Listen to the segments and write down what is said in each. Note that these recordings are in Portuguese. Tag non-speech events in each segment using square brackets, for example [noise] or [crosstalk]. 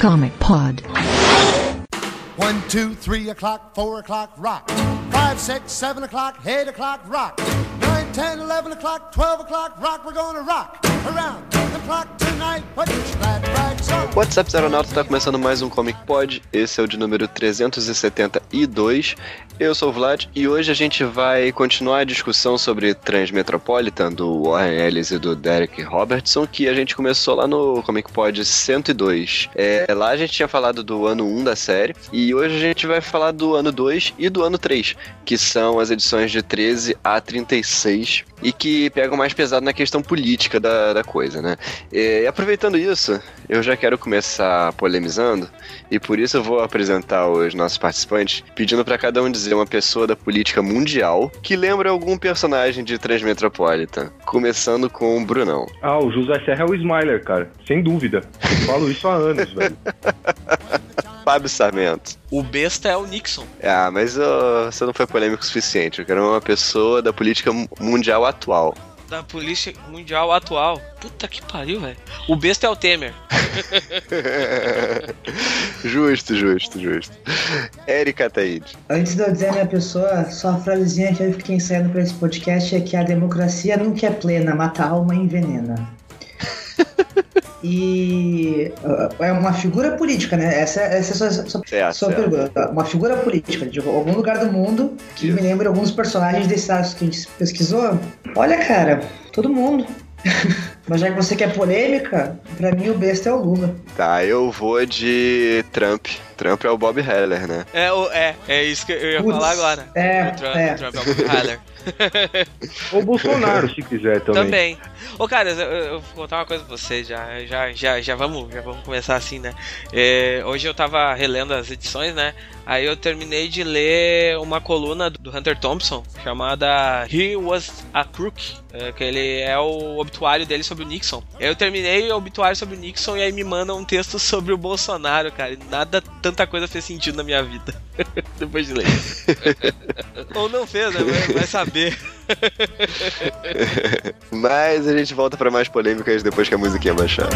Comic Pod. One, two, three o'clock, four o'clock, rock. Five, six, seven o'clock, eight o'clock, rock. Nine, ten, eleven o'clock, twelve o'clock, rock. We're gonna rock around the clock tonight. Put your glad rags on. What's up, Aeronauta? Tá começando mais um Comic Pod. Esse é o de número 372. Eu sou o Vlad e hoje a gente vai continuar a discussão sobre Transmetropolitan do Warren Ellis e do Derek Robertson, que a gente começou lá no Comic Pod 102. É, lá a gente tinha falado do ano 1 da série e hoje a gente vai falar do ano 2 e do ano 3, que são as edições de 13 a 36 e que pegam mais pesado na questão política da, da coisa, né? E aproveitando isso, eu já quero começar polemizando e por isso eu vou apresentar os nossos participantes, pedindo para cada um dizer uma pessoa da política mundial que lembra algum personagem de Transmetropolitan, começando com o Brunão. Ah, o José Serra é o Smiler, cara. Sem dúvida. Eu falo isso há anos, velho. [laughs] Fábio Sarmento. O besta é o Nixon. Ah, mas uh, você não foi polêmico o suficiente. Eu quero uma pessoa da política mundial atual. Da polícia mundial atual. Puta que pariu, velho. O besta é o Temer. [laughs] justo, justo, justo. Érica Ataíde. Antes de eu dizer a minha pessoa, só a frasezinha que eu fiquei ensaiando pra esse podcast é que a democracia nunca é plena, mata a alma e envenena. [laughs] E uh, é uma figura política, né? Essa, essa é a sua, sua, Certo, sua certo. pergunta. Uma figura política de algum lugar do mundo que me lembra alguns personagens desse arco que a gente pesquisou. Olha, cara, todo mundo. [laughs] Mas já que você quer polêmica, pra mim o besta é o Lula. Tá, eu vou de Trump. Trump é o Bob Heller, né? É, o, é, é isso que eu ia Putz, falar agora. é, o Trump, é. o Trump é o Bob [laughs] Tyler. Ou Bolsonaro, se quiser também. Também. Ô, cara, eu, eu vou contar uma coisa pra vocês já. Já, já, já, vamos, já vamos começar assim, né? É, hoje eu tava relendo as edições, né? Aí eu terminei de ler uma coluna do Hunter Thompson chamada He Was a Crook, é, que ele é o obituário dele sobre o Nixon. Eu terminei o obituário sobre o Nixon e aí me mandam um texto sobre o Bolsonaro, cara. E nada, tanta coisa fez sentido na minha vida [laughs] depois de ler. [laughs] Ou não fez, né? Vai, saber. [laughs] Mas a gente volta pra mais polêmicas depois que a musiquinha baixar.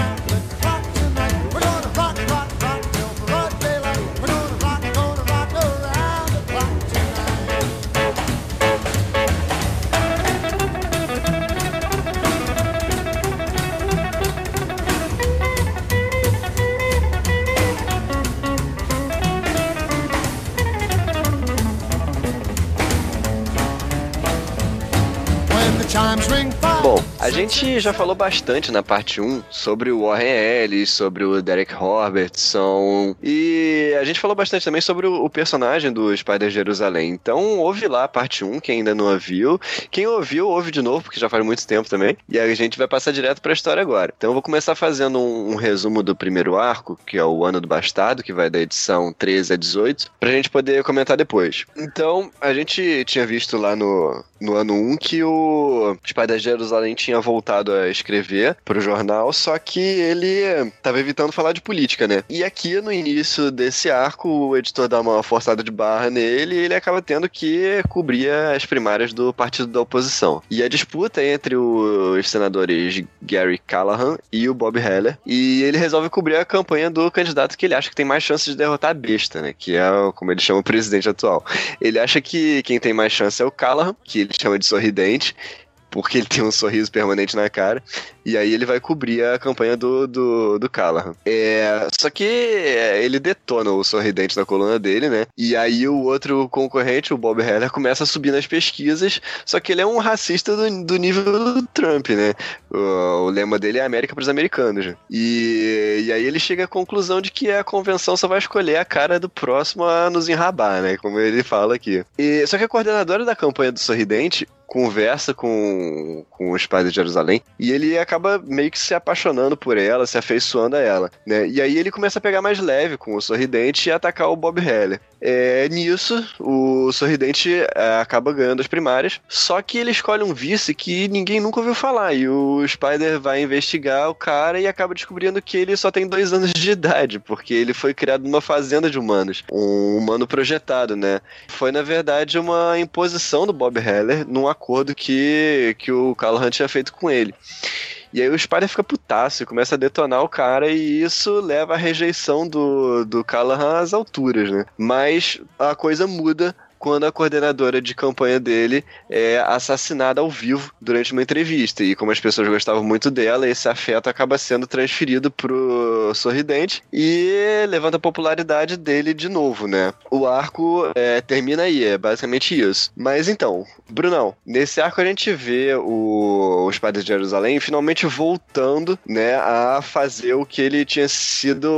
Chimes ring five. Bom, a gente já falou bastante na parte 1 sobre o Warren Ellis, sobre o Derek Robertson, e a gente falou bastante também sobre o, personagem do Spider Jerusalém. Então, ouve lá a parte 1, quem ainda não ouviu. Quem ouviu, ouve de novo, porque já faz muito tempo também. E a gente vai passar direto pra história agora. Então, eu vou começar fazendo um, um resumo do primeiro arco, que é o Ano do Bastardo, que vai da edição 13 a 18, pra gente poder comentar depois. Então, a gente tinha visto lá no, no ano 1 que o Spider Jerusalém tinha voltado a escrever pro jornal, só que ele tava evitando falar de política, né? E aqui no início desse arco, o editor dá uma forçada de barra nele e ele acaba tendo que cobrir as primárias do partido da oposição. E a disputa é entre os senadores Gary Callahan e o Bob Heller, e ele resolve cobrir a campanha do candidato que ele acha que tem mais chance de derrotar a besta, né? Que é, como ele chama, o presidente atual. Ele acha que quem tem mais chance é o Callahan, que ele chama de sorridente, porque ele [laughs] tem um sorriso permanente na cara. E aí ele vai cobrir a campanha do, do, do Callahan. É, só que é, ele detona o sorridente na coluna dele, né? E aí o outro concorrente, o Bob Heller, começa a subir nas pesquisas. Só que ele é um racista do, do nível do Trump, né? O, o lema dele é América para os americanos. né? E, e aí ele chega à conclusão de que a convenção só vai escolher a cara do próximo a nos enrabar, né? Como ele fala aqui. E, só que a coordenadora da campanha do sorridente conversa com, com o Spider de Jerusalém e ele acaba meio que se apaixonando por ela, se afeiçoando a ela, né? E aí ele começa a pegar mais leve com o Sorridente e atacar o Bob Heller. É, nisso, o Sorridente é, acaba ganhando as primárias, só que ele escolhe um vice que ninguém nunca ouviu falar, e o Spider vai investigar o cara e acaba descobrindo que ele só tem dois anos de idade, porque ele foi criado numa fazenda de humanos, um humano projetado, né? Foi, na verdade, uma imposição do Bob Heller num acordo que, que o Callahan tinha feito com ele. E aí o Spider fica putaço começa a detonar o cara, e isso leva à rejeição do, do Callahan às alturas, né? Mas a coisa muda quando a coordenadora de campanha dele é assassinada ao vivo durante uma entrevista. E como as pessoas gostavam muito dela, esse afeto acaba sendo transferido pro sorridente e levanta a popularidade dele de novo, né? O arco é, termina aí, é basicamente isso. Mas então, Brunão, nesse arco a gente vê o, os padres de Jerusalém finalmente voltando, né, a fazer o que ele tinha sido,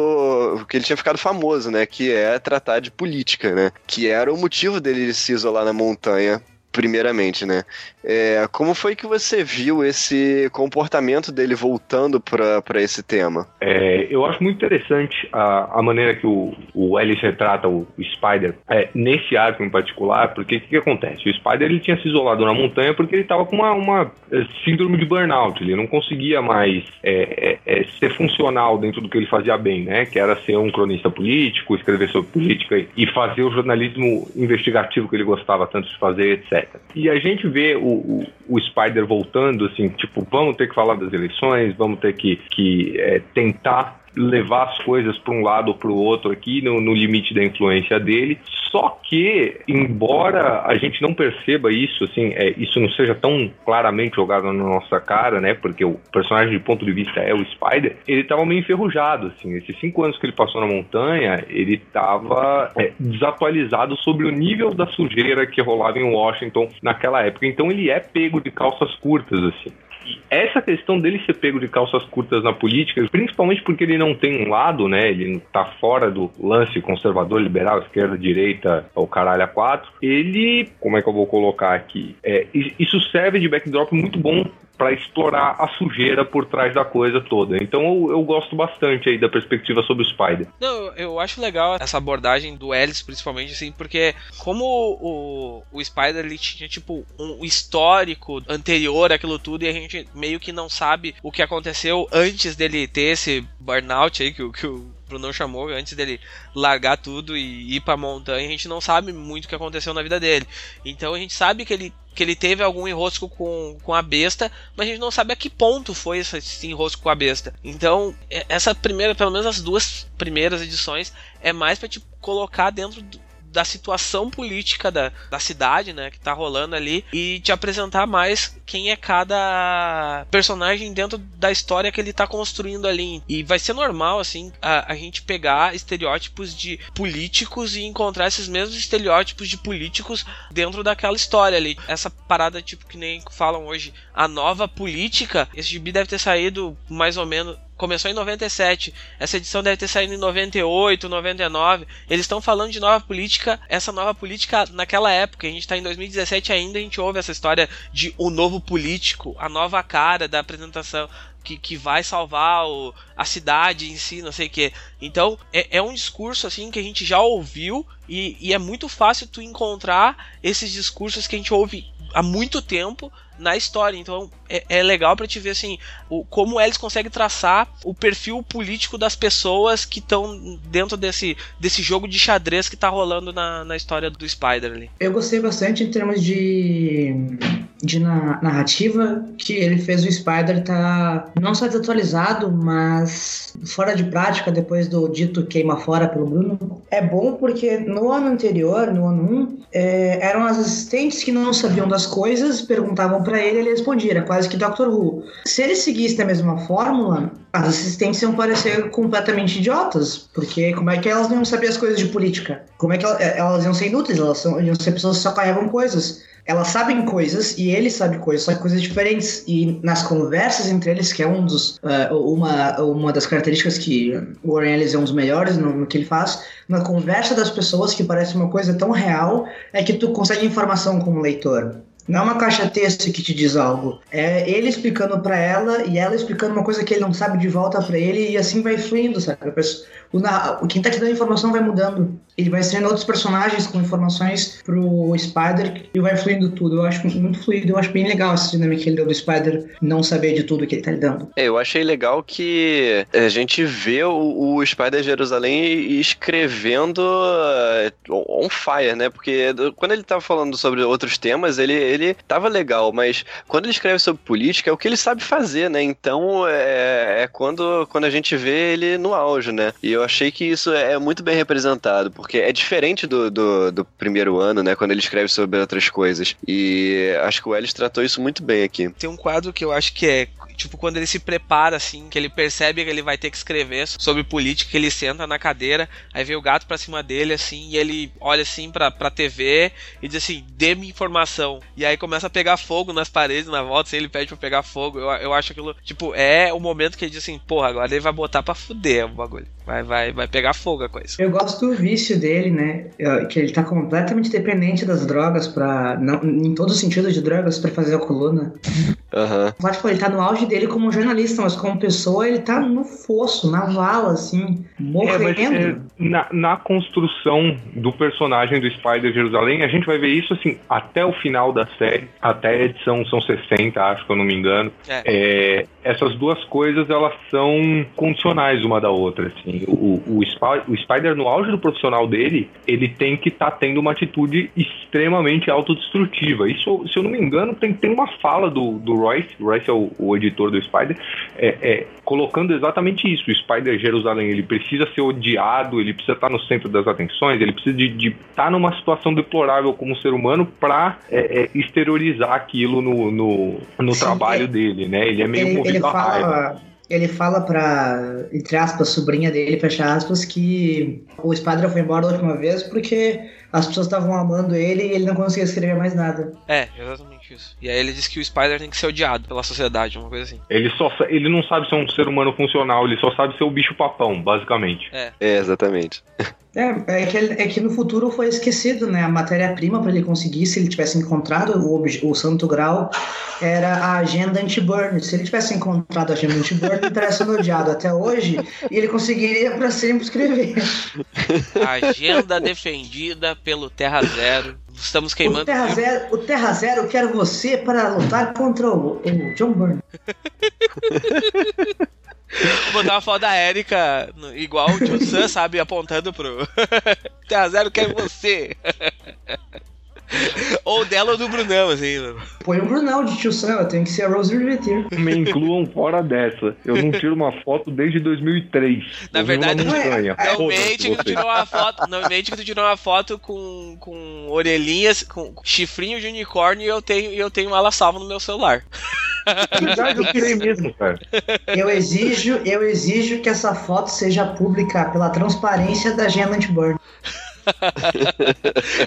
o que ele tinha ficado famoso, né, que é tratar de política, né, que era o motivo dele ele se isolar na montanha primeiramente, né? É, como foi que você viu esse comportamento dele voltando para esse tema? É, eu acho muito interessante a, a maneira que o, o Ellis retrata o, Spider é, nesse arco em particular, porque o que, que, acontece? O Spider ele tinha se isolado na montanha porque ele estava com uma, uma, é, síndrome de burnout, ele não conseguia mais é, é, ser funcional dentro do que ele fazia bem, né? Que era ser um cronista político, escrever sobre política e fazer o jornalismo investigativo que ele gostava tanto de fazer, etc. E a gente vê o, o, o, Spider voltando, assim, tipo, vamos ter que falar das eleições, vamos ter que, que é, tentar levar as coisas para um lado ou para o outro aqui, no, no, limite da influência dele. Só que, embora a gente não perceba isso, assim, é, isso não seja tão claramente jogado na nossa cara, né? Porque o personagem de ponto de vista é o Spider, ele estava meio enferrujado, assim. Esses cinco anos que ele passou na montanha, ele estava é, desatualizado sobre o nível da sujeira que rolava em Washington naquela época. Então ele é pego de calças curtas, assim essa questão dele ser pego de calças curtas na política, principalmente porque ele não tem um lado, né? Ele tá fora do lance conservador, liberal, esquerda, direita, o caralho a quatro. Ele, como é que eu vou colocar aqui? É, isso serve de backdrop muito bom para explorar a sujeira por trás da coisa toda. Então eu, eu, gosto bastante aí da perspectiva sobre o Spider. Não, eu acho legal essa abordagem do Ellis, principalmente assim, porque como o, o Spider ele tinha tipo um histórico anterior àquilo tudo e a gente meio que não sabe o que aconteceu antes dele ter esse burnout aí que, que o Bruno chamou antes dele largar tudo e ir pra montanha, a gente não sabe muito o que aconteceu na vida dele. Então a gente sabe que ele, que ele teve algum enrosco com, com a besta, mas a gente não sabe a que ponto foi esse, esse enrosco com a besta. Então, essa primeira, pelo menos as duas primeiras edições, é mais para te colocar dentro do, da situação política da, da cidade, né, que tá rolando ali, e te apresentar mais quem é cada personagem dentro da história que ele tá construindo ali. E vai ser normal, assim, a, a gente pegar estereótipos de políticos e encontrar esses mesmos estereótipos de políticos dentro daquela história ali. Essa parada, tipo, que nem falam hoje, a nova política, esse gibi deve ter saído mais ou menos começou em 97, essa edição deve ter saído em 98, 99. Eles estão falando de nova política, essa nova política naquela época, a gente está em 2017 ainda, a gente ouve essa história de o novo político, a nova cara da apresentação. Que, que vai salvar o, a cidade em si, não sei o que. Então, é, é um discurso assim que a gente já ouviu e, e é muito fácil tu encontrar esses discursos que a gente ouve há muito tempo na história. Então é, é legal para te ver assim o, como eles conseguem traçar o perfil político das pessoas que estão dentro desse, desse jogo de xadrez que tá rolando na, na história do Spider ali. Eu gostei bastante em termos de, de na, narrativa que ele fez o Spider tá não só desatualizado, mas fora de prática depois do dito queima fora pelo Bruno. É bom porque no ano anterior, no ano 1, é, eram as assistentes que não sabiam das coisas, perguntavam para ele, ele respondia, era quase que Doctor Who. Se ele seguisse a mesma fórmula, as assistentes iam parecer completamente idiotas, porque como é que elas não iam saber as coisas de política? Como é que elas, elas iam ser inúteis? Elas são, iam ser pessoas que só carregam coisas elas sabem coisas e ele sabe coisas, só que coisas diferentes. E nas conversas entre eles, que é um dos, uh, uma, uma das características que o Warren Ellis é um dos melhores no, no, que ele faz, na conversa das pessoas, que parece uma coisa tão real, é que tu consegue informação como leitor. Não é uma caixa texto que te diz algo. É ele explicando para ela e ela explicando uma coisa que ele não sabe de volta para ele e assim vai fluindo, sabe? O, quem tá te dando informação vai mudando. Ele vai sendo outros personagens com informações pro Spider e vai fluindo tudo. Eu acho muito fluido, eu acho bem legal essa dinâmica que ele deu do Spider não saber de tudo que ele tá lidando. É, eu achei legal que a gente vê o, o Spider Jerusalém escrevendo uh, on fire, né? Porque quando ele tava falando sobre outros temas, ele, ele tava legal, mas quando ele escreve sobre política, é o que ele sabe fazer, né? Então é, é quando, quando a gente vê ele no auge, né? E eu achei que isso é muito bem representado, porque é diferente do, do, do primeiro ano, né? Quando ele escreve sobre outras coisas. E acho que o Ellis tratou isso muito bem aqui. Tem um quadro que eu acho que é tipo, quando ele se prepara, assim, que ele percebe que ele vai ter que escrever sobre política, que ele senta na cadeira, aí vem o gato pra cima dele, assim, e ele olha assim pra, pra TV e diz assim, dê-me informação. E aí começa a pegar fogo nas paredes, na volta, assim, ele pede pra pegar fogo. Eu, eu acho aquilo, tipo, é o momento que ele diz assim, porra, agora ele vai botar pra fuder o bagulho. Vai, vai, vai pegar fogo a coisa. Eu gosto do vício dele, né? Que ele tá completamente dependente das drogas para não, em todos os sentidos de drogas para fazer a coluna. Aham. Uhum. Tipo, ele tá no auge dele como jornalista, mas como pessoa ele tá no fosso, na vala, assim, morrendo. É, é, na, na construção do personagem do Spider Jerusalém, a gente vai ver isso assim até o final da série, até a edição são 60, acho que eu não me engano. É. É, essas duas coisas elas são condicionais uma da outra, assim o, o, o Spider, no auge do profissional dele, ele tem que estar tá tendo uma atitude extremamente autodestrutiva. Isso, se eu não me engano, tem, tem uma fala do, do Royce, o Royce é o, o editor do Spider, é, é, colocando exatamente isso. O Spider Jerusalém, ele precisa ser odiado, ele precisa estar no centro das atenções, ele precisa de, estar tá numa situação deplorável como ser humano para é, é, exteriorizar aquilo no, no, no Sim, trabalho é. dele, né? Ele é meio ele, movido ele fala... raiva ele fala pra, entre aspas, sobrinha dele, fecha aspas, que o Espadra foi embora da última vez porque as pessoas estavam amando ele e ele não conseguia escrever mais nada. É, exatamente isso. E aí ele diz que o Spider tem que ser odiado pela sociedade, uma coisa assim. Ele só ele não sabe ser um ser humano funcional, ele só sabe ser o bicho papão, basicamente. É, é exatamente. [laughs] É, é que, é que no futuro foi esquecido, né? A matéria-prima para ele conseguir, se ele tivesse encontrado o, o Santo Grau, era a agenda anti-burn. Se ele tivesse encontrado a agenda anti-burn, ele estaria sendo odiado até hoje e ele conseguiria para sempre escrever. [laughs] Agenda defendida pelo Terra Zero. Estamos queimando. O Terra, Zero, o Terra Zero quer você para lutar contra o, o John Byrne. [laughs] Vou botar uma foto da Erika, igual o Tio Sam, sabe, apontando pro. [laughs] Terra Zero quer você. Ou dela ou do Brunão, assim. Põe o Brunão de tio Sam, tenho que ser a Rose Riveter. Me incluam fora dessa. Eu não tiro uma foto desde 2003. Na verdade, não, é, não mente que tu tirou uma foto. Não mente que tu tirou uma foto com, com orelhinhas, com chifrinho de unicórnio e eu tenho, eu tenho ela salva no meu celular. Verdade, eu tirei mesmo, cara. Eu exijo, eu exijo que essa foto seja pública pela transparência da Gemma [laughs] Burn.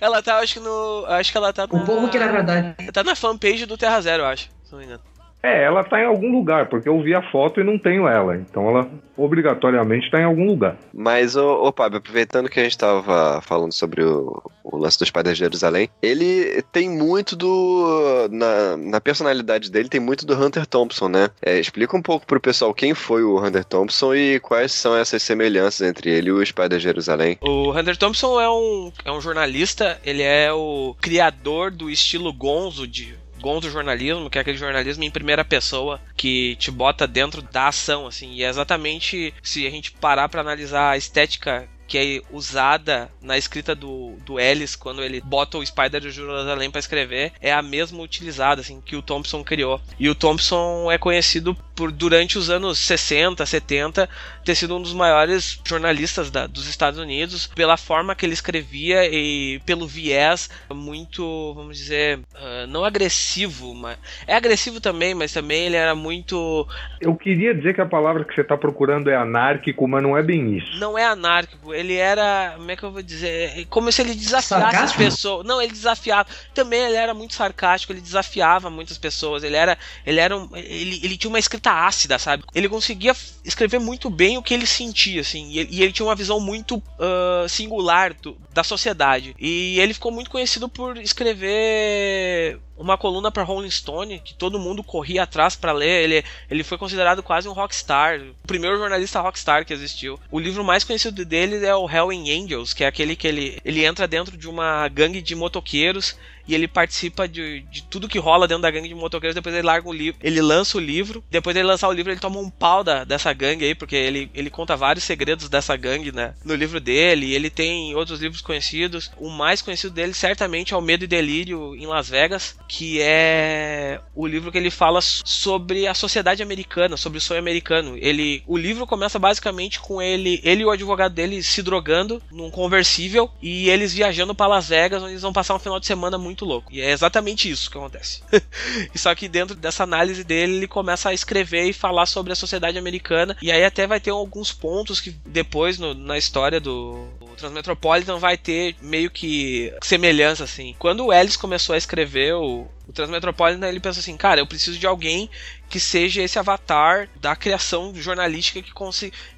ela tá, acho que no. Acho que ela tá. Na, o povo que na verdade. Tá na fanpage do Terra Zero, eu acho. Se não me engano. É, ela tá em algum lugar, porque eu vi a foto e não tenho ela. Então ela obrigatoriamente tá em algum lugar. Mas, ô, ô Pablo, aproveitando que a gente tava falando sobre o, o lance dos Padres de Jerusalém, ele tem muito do. Na, na personalidade dele, tem muito do Hunter Thompson, né? É, explica um pouco pro pessoal quem foi o Hunter Thompson e quais são essas semelhanças entre ele e os Padres de Jerusalém. O Hunter Thompson é um, é um jornalista, ele é o criador do estilo gonzo de gonzo jornalismo, que é aquele jornalismo em primeira pessoa que te bota dentro da ação, assim. E é exatamente se a gente parar para analisar a estética que é usada na escrita do, do Ellis quando ele bota o Spider de Jerusalém para escrever é a mesma utilizada assim que o Thompson criou. E o Thompson é conhecido por durante os anos 60, 70 ter sido um dos maiores jornalistas da, dos Estados Unidos pela forma que ele escrevia e pelo viés muito, vamos dizer, uh, não agressivo, mas é agressivo também, mas também ele era muito. Eu queria dizer que a palavra que você está procurando é anárquico, mas não é bem isso. Não é anárquico, ele era, como é que eu vou dizer, como se ele desafiasse sarcástico? as pessoas. Não, ele desafiava. Também ele era muito sarcástico, ele desafiava muitas pessoas. Ele era, ele era, um, ele, ele tinha uma escrita ácida, sabe? Ele conseguia escrever muito bem o que ele sentia, assim. E ele, e ele tinha uma visão muito uh, singular do, da sociedade. E ele ficou muito conhecido por escrever uma coluna para Rolling Stone que todo mundo corria atrás para ler. Ele, ele foi considerado quase um rockstar, o primeiro jornalista rockstar que existiu. O livro mais conhecido dele é o Hell in Angels, que é aquele que ele, ele entra dentro de uma gangue de motoqueiros e ele participa de, de tudo que rola dentro da gangue de motoqueiros. Depois ele larga o livro, ele lança o livro. Depois ele lançar o livro, ele toma um pau da, dessa gangue aí, porque ele, ele conta vários segredos dessa gangue, né? No livro dele. Ele tem outros livros conhecidos. O mais conhecido dele, certamente, é O Medo e Delírio em Las Vegas, que é o livro que ele fala sobre a sociedade americana, sobre o sonho americano. Ele, o livro começa basicamente com ele, ele e o advogado dele se drogando num conversível e eles viajando para Las Vegas, onde eles vão passar um final de semana muito muito louco. E é exatamente isso que acontece. [laughs] Só que dentro dessa análise dele, ele começa a escrever e falar sobre a sociedade americana. E aí até vai ter alguns pontos que depois no, na história do, Transmetropolitan vai ter meio que semelhança, assim. Quando o Ellis começou a escrever o, o Transmetropolitan, ele pensou assim, cara, eu preciso de alguém que seja esse avatar da criação jornalística que,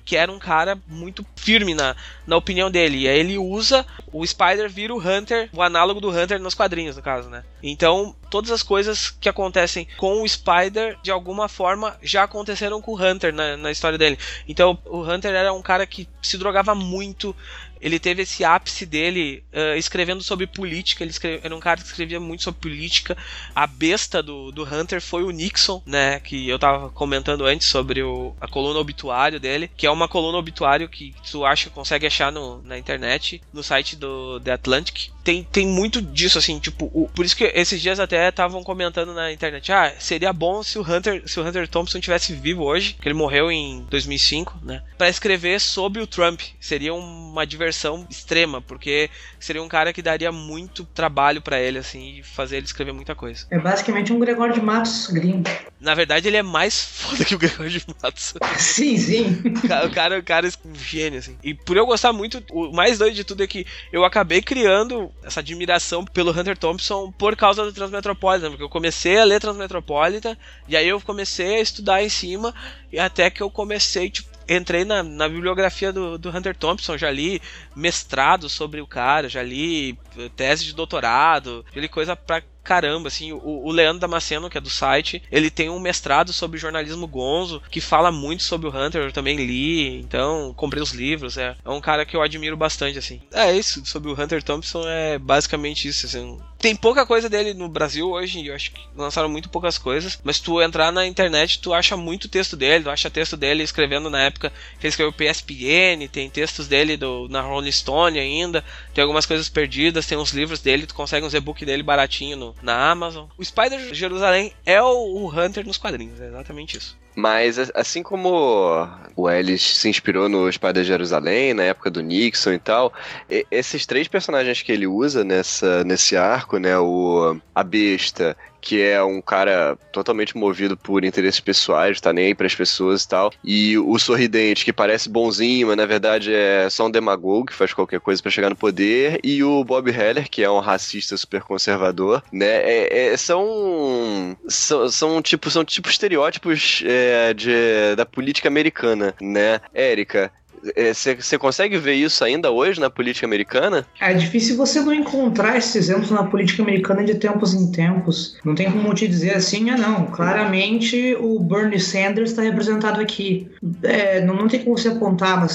que era um cara muito firme na, na opinião dele. E aí ele usa o Spider vira o Hunter, o análogo do Hunter nos quadrinhos, no caso, né? Então, todas as coisas que acontecem com o Spider, de alguma forma, já aconteceram com o Hunter na, na história dele. Então, o Hunter era um cara que se drogava muito, ele teve esse ápice dele uh, escrevendo sobre política. Ele escreve, era um cara que escrevia muito sobre política. A besta do, do Hunter foi o Nixon, né? Que eu tava comentando antes sobre o, a coluna obituário dele, que é uma coluna obituário que tu acha consegue achar no, na internet, no site do The Atlantic. Tem, tem muito disso, assim, tipo, o, por isso que esses dias até estavam comentando na internet, ah, seria bom se o Hunter, se o Hunter Thompson tivesse vivo hoje, que ele morreu em 2005, né, para escrever sobre o Trump. Seria uma diversão extrema, porque seria um cara que daria muito trabalho para ele, assim, e fazer ele escrever muita coisa. É basicamente um Gregório de Matos gringo. Na verdade, ele é mais [laughs] foda que o Gregório de Matos. sim, sim. O cara, o cara, o cara é um gênio, assim. E por eu gostar muito, o mais doido de tudo é que eu acabei criando essa admiração pelo Hunter Thompson por causa do Transmetropolitan, porque eu comecei a ler Transmetropolitan, e aí eu comecei a estudar em cima, e até que eu comecei, tipo, entrei na, na bibliografia do, do Hunter Thompson, já li mestrado sobre o cara, já li tese de doutorado, já li coisa pra caramba, assim, o, o, Leandro Damasceno, que é do site, ele tem um mestrado sobre jornalismo gonzo, que fala muito sobre o Hunter, eu também li, então comprei os livros, é, é um cara que eu admiro bastante, assim. É isso, sobre o Hunter Thompson é basicamente isso, assim. Tem pouca coisa dele no Brasil hoje, eu acho que lançaram muito poucas coisas, mas tu entrar na internet, tu acha muito texto dele, tu acha texto dele escrevendo na época que ele escreveu PSPN, tem textos dele do, na Rolling Stone ainda, tem algumas coisas perdidas, tem uns livros dele, tu consegue uns e-book dele baratinho no, na Amazon. O Spider Jerusalém é o, o Hunter nos quadrinhos, é exatamente isso. Mas assim como o Ellis se inspirou no Spider Jerusalém, na época do Nixon e tal, esses três personagens que ele usa nessa, nesse arco, né, o a besta que é um cara totalmente movido por interesses pessoais, tá nem aí pras pessoas e tal. E o sorridente, que parece bonzinho, mas na verdade é só um demagogo que faz qualquer coisa para chegar no poder. E o Bob Heller, que é um racista super conservador, né? É, é, são, são, são, tipo, são tipo estereótipos é, de, da política americana, né? Érica, você é, consegue ver isso ainda hoje na política americana? É difícil você não encontrar esses exemplos na política americana de tempos em tempos. Não tem como te dizer assim, ah não, claramente o Bernie Sanders está representado aqui. É, não, não tem como você apontar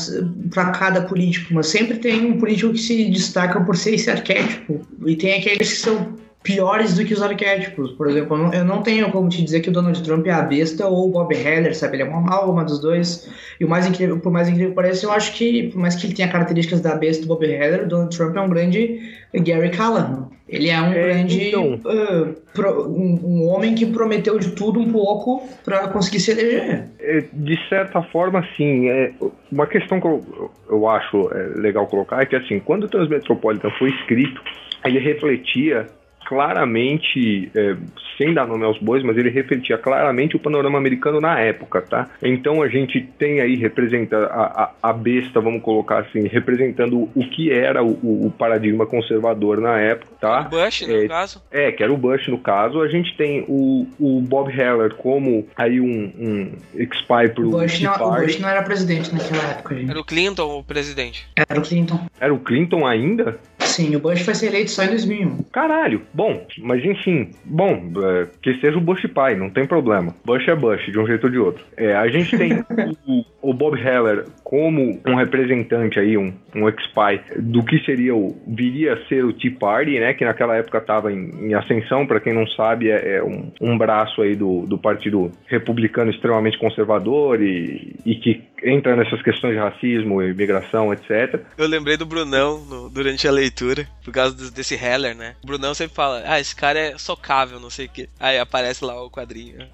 para cada político, mas sempre tem um político que se destaca por ser esse arquétipo. E tem aqueles que são piores do que os arquétipos. Por exemplo, eu não tenho como te dizer que o Donald Trump é a besta ou o Bob Heller, sabe? Ele é uma amálgama dos dois. E o mais incrível, por mais incrível que pareça, eu acho que, por mais que ele tenha características da besta do Bob Heller, o Donald Trump é um grande Gary Callahan. Ele é um é, grande. Então. Uh, pro, um, um, homem que prometeu de tudo um pouco para conseguir se eleger. É, de certa forma, sim. É, uma questão que eu, eu acho é, legal colocar é que, assim, quando o Transmetropolitan foi escrito, ele refletia claramente, é, sem dar nome aos bois, mas ele refletia claramente o panorama americano na época, tá? Então a gente tem aí, representa a, a, a besta, vamos colocar assim, representando o que era o, o paradigma conservador na época, tá? O Bush, é, no caso. É, que era o Bush, no caso. A gente tem o, o Bob Heller como aí um, um ex-spy pro Bush não, O Bush não era presidente naquela época, gente. Era o Clinton o presidente. Era o Clinton. Era o Clinton ainda? Sim, o Bush vai ser eleito só em 2001. Caralho, bom, mas enfim, bom, é, que seja o Bush pai, não tem problema. Bush é Bush, de um jeito ou de outro. É, a gente tem [laughs] o, o Bob Heller como um representante aí, um, um ex-pai do que seria o, viria a ser o Tea Party, né, que naquela época estava em, em, ascensão, para quem não sabe, é, é um, um, braço aí do, do Partido Republicano extremamente conservador e, e que entra nessas questões de racismo, imigração, etc. Eu lembrei do Brunão no, durante a leitura, por causa desse Heller, né? O Brunão sempre fala, ah, esse cara é socável, não sei o quê. Aí aparece lá o quadrinho.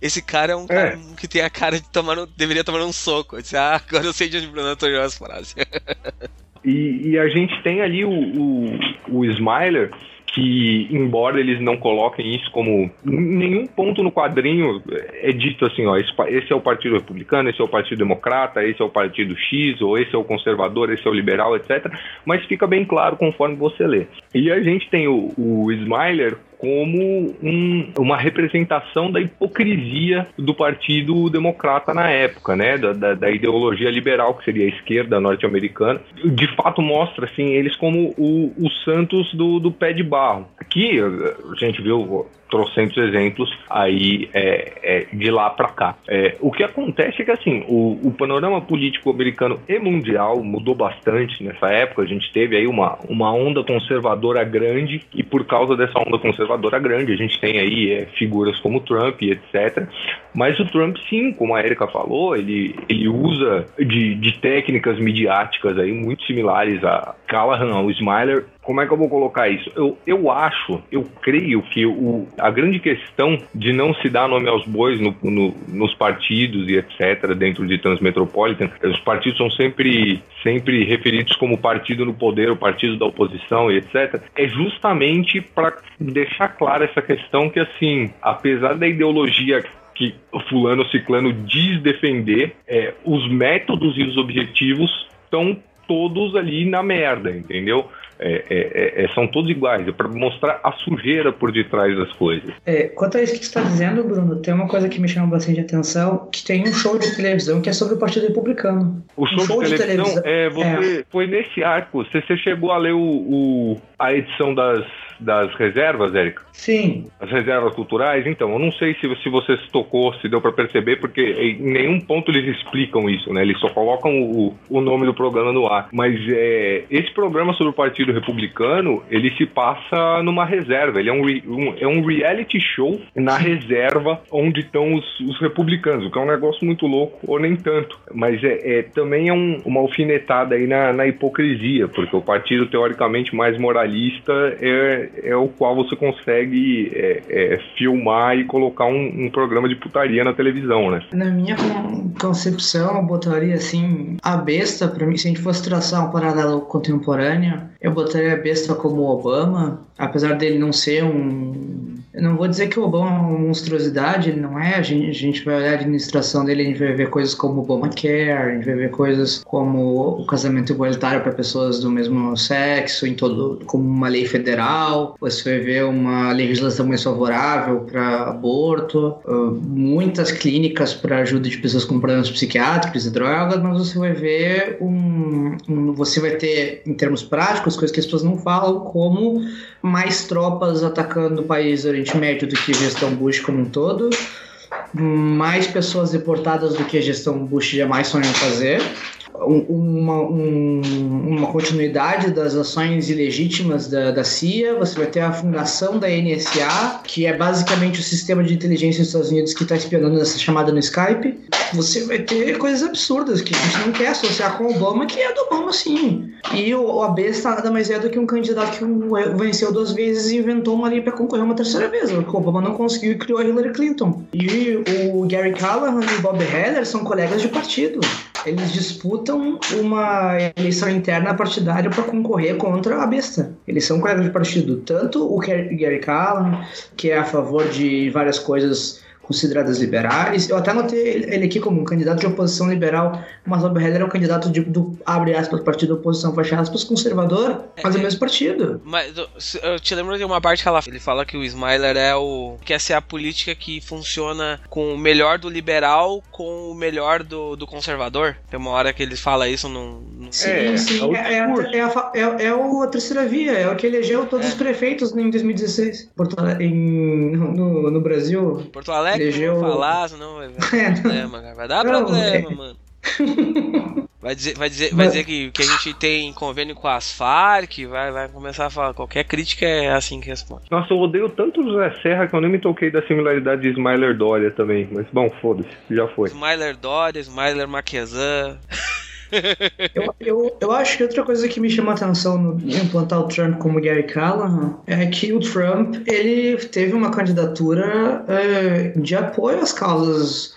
Esse cara é um cara é. que tem a cara de tomar deveria tomar um soco. Eu disse, ah, agora eu sei de onde o Brunão tirou as frases. [laughs] E, e, a gente tem ali o, o, o Smiler, que, embora eles não coloquem isso como nenhum ponto no quadrinho é dito assim, ó, esse é o Partido Republicano, esse é o Partido Democrata, esse é o Partido X, ou esse é o conservador, esse é o liberal, etc. Mas fica bem claro conforme você lê. E a gente tem o, o Smiler como um, uma representação da hipocrisia do Partido Democrata na época, né? Da, da, da ideologia liberal, que seria a esquerda norte-americana. De fato, mostra assim, eles como o, os santos do, do pé de barro. Aqui a gente viu trocentos exemplos aí é, é, de lá para cá. É, o que acontece é que assim o, o, panorama político americano e mundial mudou bastante nessa época. A gente teve aí uma, uma onda conservadora grande e por causa dessa onda conservadora grande a gente tem aí é, figuras como Trump e etc. Mas o Trump sim, como a Erika falou, ele, ele usa de, de técnicas midiáticas aí muito similares a Callahan, ao Smiler como é que eu vou colocar isso? Eu, eu acho, eu creio que o, a grande questão de não se dar nome aos bois no, no, nos partidos e etc., dentro de Transmetropolitan, os partidos são sempre, sempre referidos como partido no poder, o partido da oposição e etc., é justamente para deixar clara essa questão que, assim, apesar da ideologia que fulano ciclano diz defender, é, os métodos e os objetivos estão todos ali na merda, entendeu? É, é, é, são todos iguais, é para mostrar a sujeira por detrás das coisas. É, quanto a isso que você está dizendo, Bruno, tem uma coisa que me chama bastante atenção, que tem um show de televisão que é sobre o Partido Republicano. O show, um show de, televisão, de, televisão, é, você é. foi nesse arco, você, você chegou a ler o, o a edição das das reservas, Érica? Sim. As reservas culturais? Então, eu não sei se, se você se tocou, se deu para perceber, porque em nenhum ponto eles explicam isso, né? Eles só colocam o, o nome do programa no ar. Mas é, esse programa sobre o Partido Republicano, ele se passa numa reserva. Ele é um, um é um reality show na reserva onde estão os, os, republicanos, o que é um negócio muito louco, ou nem tanto. Mas é, é também é um, uma alfinetada aí na, na hipocrisia, porque o partido teoricamente mais moralista é, é o qual você consegue é, é, filmar e colocar um, um, programa de putaria na televisão, né? Na minha concepção, eu botaria assim, a besta, para mim, se a gente fosse traçar um paralelo contemporâneo, eu botaria a besta como Obama, apesar dele não ser um eu não vou dizer que o Obama é uma monstruosidade, ele não é. A gente, a gente vai olhar a administração dele, a gente vai ver coisas como Obamacare, a gente vai ver coisas como o casamento igualitário para pessoas do mesmo sexo, em todo, como uma lei federal. Você vai ver uma legislação mais favorável para aborto, uh, muitas clínicas para ajuda de pessoas com problemas psiquiátricos e drogas, mas você vai ver um, um você vai ter, em termos práticos, coisas que as pessoas não falam, como mais tropas atacando o país Oriente Médio do que a gestão Bush como um todo, mais pessoas deportadas do que a gestão Bush jamais sonhou fazer uma, um, uma continuidade das ações ilegítimas da, da CIA, você vai ter a fundação da NSA, que é basicamente o sistema de inteligência dos Estados Unidos que está espionando essa chamada no Skype. Você vai ter coisas absurdas que a gente não quer associar com o Obama, que é do Obama sim. E o, o besta nada mais é do que um candidato que venceu duas vezes e inventou uma lei para concorrer uma terceira vez. O Obama não conseguiu e criou a Hillary Clinton. E o Gary Callahan e o Bob Heller são colegas de partido eles disputam uma eleição interna partidária para concorrer contra a besta. Eles são colegas de partido. Tanto o Gary Callan, que é a favor de várias coisas consideradas liberais. Eu até notei ele aqui como um candidato de oposição liberal, mas Bob Heller é um candidato de, do, abre aspas, partido de oposição, fecha aspas, conservador, mas é o mesmo partido. Mas eu te lembro de uma parte que ela, ele fala que o Smiler é o. quer ser a política que funciona com o melhor do liberal com o melhor do, do conservador. Tem uma hora que ele fala isso num, Sim, É, sim. é o É, é, a, é, é, é o- a terceira via, é o que elegeu todos É. os prefeitos em 2016. Porto em, no, no Brasil. Porto Alegre, Elegeu- não falar, senão vai, [laughs] vai É, dar não. problema, cara. Vai dar Não, problema, é. mano. [laughs] Vai dizer, vai dizer, vai dizer que, que a gente tem convênio com as Farc, vai, vai começar a falar. Qualquer crítica é assim que responde. Nossa, eu odeio tanto o José Serra que eu nem me toquei da similaridade de Smiler Dória também. Mas bom, foda-se, já foi. Smiler Dória, Smiler Marquesan. [laughs] Eu, eu, eu acho que outra coisa que me chama a atenção no implantar o Trump como Gary Callahan é que o Trump ele teve uma candidatura eh, de apoio às causas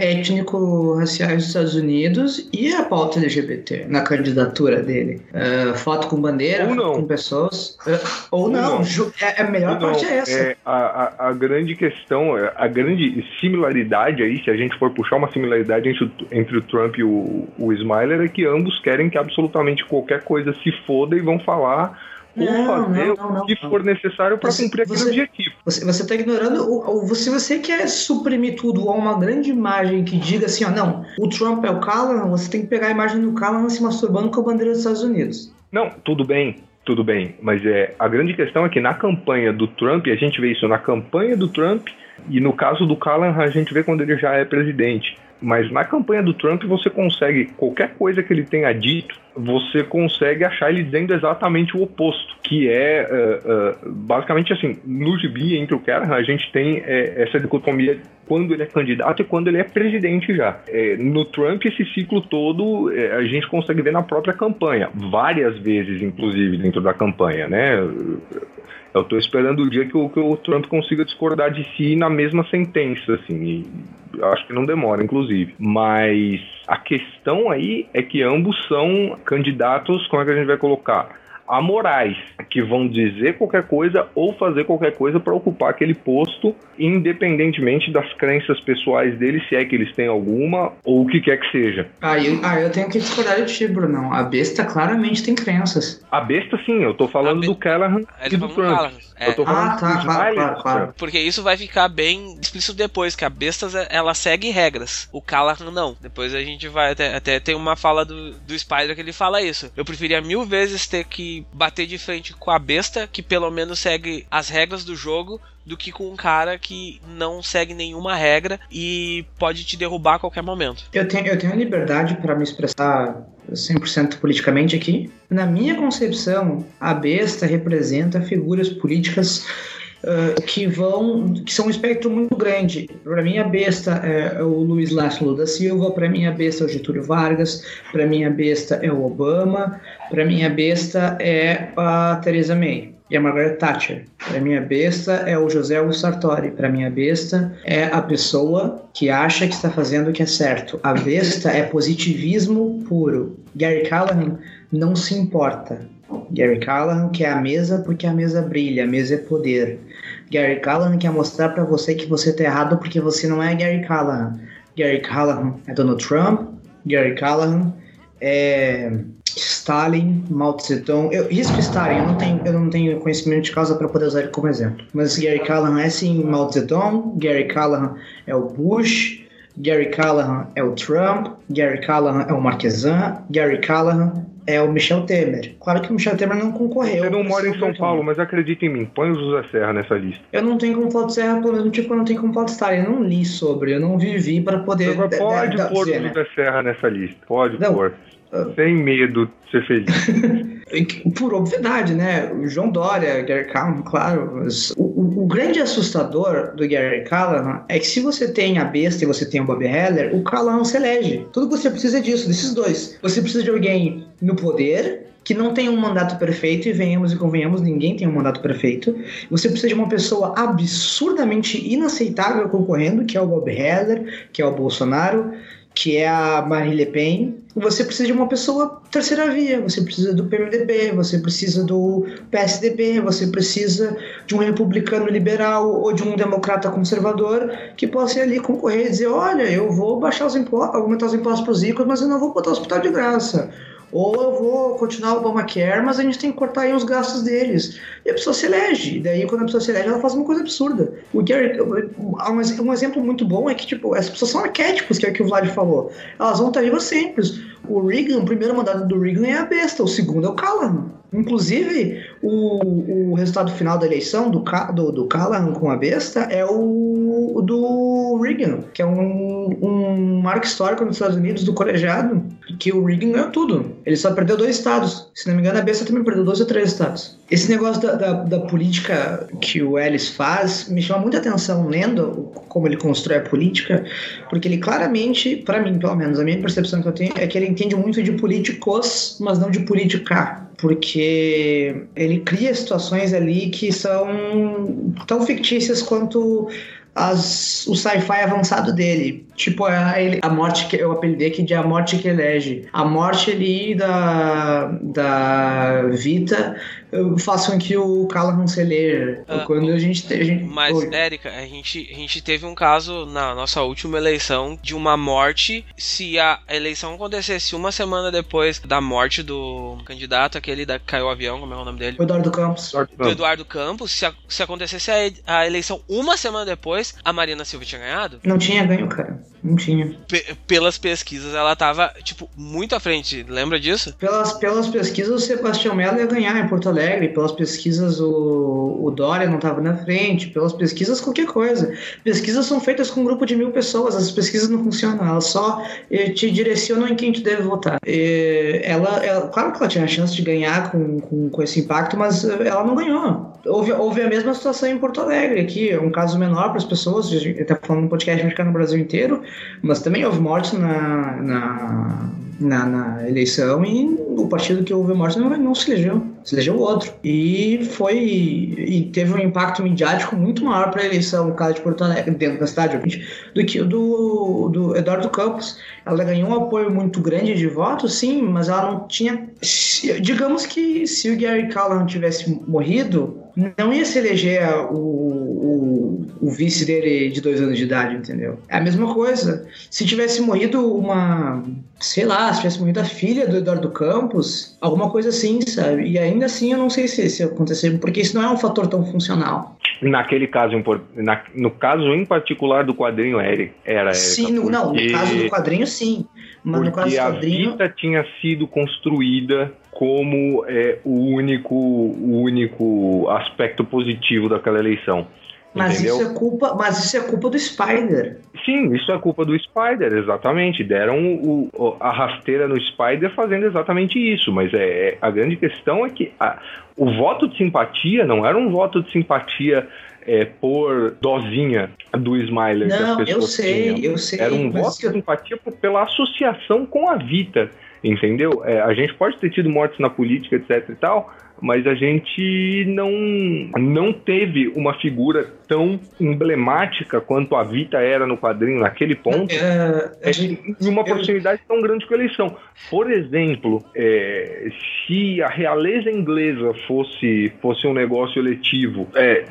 étnico-raciais dos Estados Unidos e a pauta LGBT na candidatura dele. Eh, foto com bandeira, Ou foto não. com pessoas. eh, ou, não, não. ju- é, a melhor Não, parte é essa. é, a, a, grande questão, é, a grande similaridade aí, se a gente for puxar uma similaridade entre, o- entre o Trump e o, o Smiler, é que ambos querem que absolutamente qualquer coisa se foda e vão falar ou Não, fazer não, não, não, o que for necessário para Você- cumprir aquele você- objetivo. Você, você tá ignorando. O, o- se você quer suprimir tudo a uma grande imagem que diga assim, ó, não, o Trump é o Callahan, você tem que pegar a imagem do Callahan se masturbando com a bandeira dos Estados Unidos. Não, tudo bem, tudo bem, mas é a grande questão é que na campanha do Trump, a gente vê isso na campanha do Trump, e no caso do Callahan a gente vê quando ele já é presidente. Mas na campanha do Trump você consegue, qualquer coisa que ele tenha dito, você consegue achar ele dizendo exatamente o oposto. Que é, eh, eh, basicamente assim, no gibi entre o Callahan a gente tem eh, essa dicotomia quando ele é candidato e quando ele é presidente já. Eh, no Trump, esse ciclo todo a gente consegue ver na própria campanha, várias vezes, inclusive, dentro da campanha, né? Eu tô esperando o dia que o, que o Trump consiga discordar de si na mesma sentença, assim. Acho que não demora, inclusive. Mas a questão aí é que ambos são candidatos, como é que a gente vai colocar? Amorais, que vão dizer qualquer coisa ou fazer qualquer coisa para ocupar aquele posto, independentemente das crenças pessoais deles, se é que eles têm alguma, ou o que quer que seja. Ah, eu, ah, eu tenho que discordar de ti, Brunão. A besta claramente tem crenças. A besta, sim, eu tô falando be- do Callahan Ele e do falando Trump. Callahan. É, Eu tô falando Ah, tá, claro, claro, claro. Porque isso vai ficar bem explícito depois, que a Bestas ela segue regras. O Callahan não. Depois a gente vai até, até tem uma fala do, do Spider que ele fala isso. Eu preferia mil vezes ter que bater de frente com a besta, que pelo menos segue as regras do jogo, do que com um cara que não segue nenhuma regra e pode te derrubar a qualquer momento. Eu tenho, eu tenho a liberdade para me expressar 100% politicamente aqui. Na minha concepção, a besta representa figuras políticas ah, que vão que são um espectro muito grande. Para mim a besta é o Luiz Lácio da Silva, para mim a besta é o Getúlio Vargas, para mim a besta é o Obama, para mim a besta é a Theresa May. E a Margaret Thatcher. Para mim, a besta é o José Augusto Sartori. Para mim, a besta é a pessoa que acha que está fazendo o que é certo. A besta é positivismo puro. Gary Callahan não se importa. Gary Callahan quer a mesa porque a mesa brilha, a mesa é poder. Gary Callahan quer mostrar para você que você está errado porque você não é Gary Callahan. Gary Callahan é Donald Trump. Gary Callahan é Stalin, Mao Tse Tung. Eu risco Stalin, eu não tenho, eu não tenho conhecimento de causa para poder usar ele como exemplo. Mas Gary Callahan é sim Mao Tse Tung, Gary Callahan é o Bush, Gary Callahan é o Trump, Gary Callahan é o Marquesan, Gary Callahan é o Michel Temer. Claro que o Michel Temer não concorreu. Você não mora em Esse é São o Paulo, mas acredita em mim, põe o José Serra nessa lista. Eu não tenho como falar de Serra pelo mesmo tipo eu não tenho como falar de Stalin. Eu não li sobre, eu não vivi para poder. Agora de- pode de- de- pôr o? José Serra nessa lista, pode pôr. Sem medo de ser feliz. [laughs] Por obviedade, né? O João Dória, Gary Callahan, claro. O, o- grande assustador do Gary Callahan é que se você tem a besta e você tem o Bob Heller, o Callahan se elege. Tudo que você precisa é disso, desses dois. Você precisa de alguém no poder que não tem um mandato perfeito, e venhamos e convenhamos, ninguém tem um mandato perfeito. Você precisa de uma pessoa absurdamente inaceitável concorrendo, que é o Bob Heller, que é o Bolsonaro, que é a Marine Le Pen. Você precisa de uma pessoa terceira via, você precisa do PMDB, você precisa do PSDB, você precisa de um republicano liberal ou de um democrata conservador que possa ir ali concorrer e dizer: olha, eu vou baixar os impostos, aumentar os impostos para os ricos, mas eu não vou botar o hospital de graça. Ou eu vou continuar o Obamacare, mas a gente tem que cortar aí os gastos deles. E a pessoa se elege. E daí, quando a pessoa se elege, ela faz uma coisa absurda. O Gary, um, exemplo muito bom é que, tipo, as pessoas são arquétipos, que é o que o Vlad falou. Elas vão estar vivas sempre. O Reagan, o primeiro mandato do Reagan é a besta, o segundo é o Callahan. Inclusive, o, o resultado final da eleição do, do, do Callahan com a besta é o, do Reagan, que é um, um marco histórico nos Estados Unidos do colegiado, que o Reagan ganhou tudo. Ele só perdeu dois estados. Se não me engano, a besta também perdeu dois ou três estados. Esse negócio da, da, da política que o Ellis faz me chama muita atenção lendo como ele constrói a política, porque ele claramente, para mim pelo menos, a minha percepção que eu tenho é que ele entende muito de políticos, mas não de política porque ele cria situações ali que são tão fictícias quanto as, o sci-fi avançado dele. Tipo, a, a morte que eu apelidei aqui de A Morte que Elege. A morte ali da, da Vita faz com que o Callahan se eleja. Ah, quando a gente, gente Mas, Oi. Érica, a gente, a gente teve um caso na nossa última eleição de uma morte. Se a eleição acontecesse uma semana depois da morte do candidato, aquele da caiu o avião, como é o nome dele? O Eduardo Campos. Do Eduardo Campos. Se, a, se acontecesse a, a eleição uma semana depois, a Marina Silva tinha ganhado? Não tinha ganho, cara. Não tinha. P pelas pesquisas, ela tava, tipo, muito à frente. Lembra disso? Pelas, pelas pesquisas, o Sebastião Melo ia ganhar em Porto Alegre. Pelas pesquisas, o, o Dória não tava na frente. Pelas pesquisas, qualquer coisa. Pesquisas são feitas com um grupo de mil pessoas. As pesquisas não funcionam. Elas só eh, te direcionam em quem tu deve votar. Ela, ela, claro que ela tinha a chance de ganhar com, com, com esse impacto, mas eh, ela não ganhou. Houve, houve a mesma situação em Porto Alegre aqui. É um caso menor para as pessoas. A gente tá falando um podcast ficar no Brasil inteiro mas também houve morte na, na, na, na, eleição e o partido que houve morte não, não se elegeu, se elegeu outro. E foi e teve um impacto midiático muito maior para a eleição, no caso de Porto Alegre, dentro da cidade, do que o do, do Eduardo Campos. Ela ganhou um apoio muito grande de votos, sim, mas ela não tinha. Digamos que se o Gary Callahan tivesse morrido, não ia se eleger o, o, o, vice dele de dois anos de idade, entendeu? É a mesma coisa. Se tivesse morrido uma, sei lá, se tivesse morrido a filha do Eduardo Campos, alguma coisa assim, sabe? E ainda assim eu não sei se, se acontecer, porque isso não é um fator tão funcional. Naquele caso, na, no caso em particular do quadrinho era, era Sim, no, não, no caso do quadrinho sim. Mas no caso do quadrinho... a Vita tinha sido construída como é, o único o único aspecto positivo daquela eleição. Mas entendeu? isso é culpa, mas isso é culpa do Spider. Sim, isso é culpa do Spider, exatamente. Deram o, o, a rasteira no Spider fazendo exatamente isso. Mas é, é a grande questão é que a, o voto de simpatia não era um voto de simpatia é, por dozinha do Smiler não, eu sei, tinham. Eu sei, Era um voto de simpatia por, pela associação com a Vita entendeu? É, a gente pode ter tido mortes na política, etc e tal, mas a gente não, não teve uma figura tão emblemática quanto a Vita era no quadrinho naquele ponto, é, é, gente, em uma oportunidade eu... tão grande com a eleição. Por exemplo, é, se a realeza inglesa fosse, fosse um negócio eletivo, é,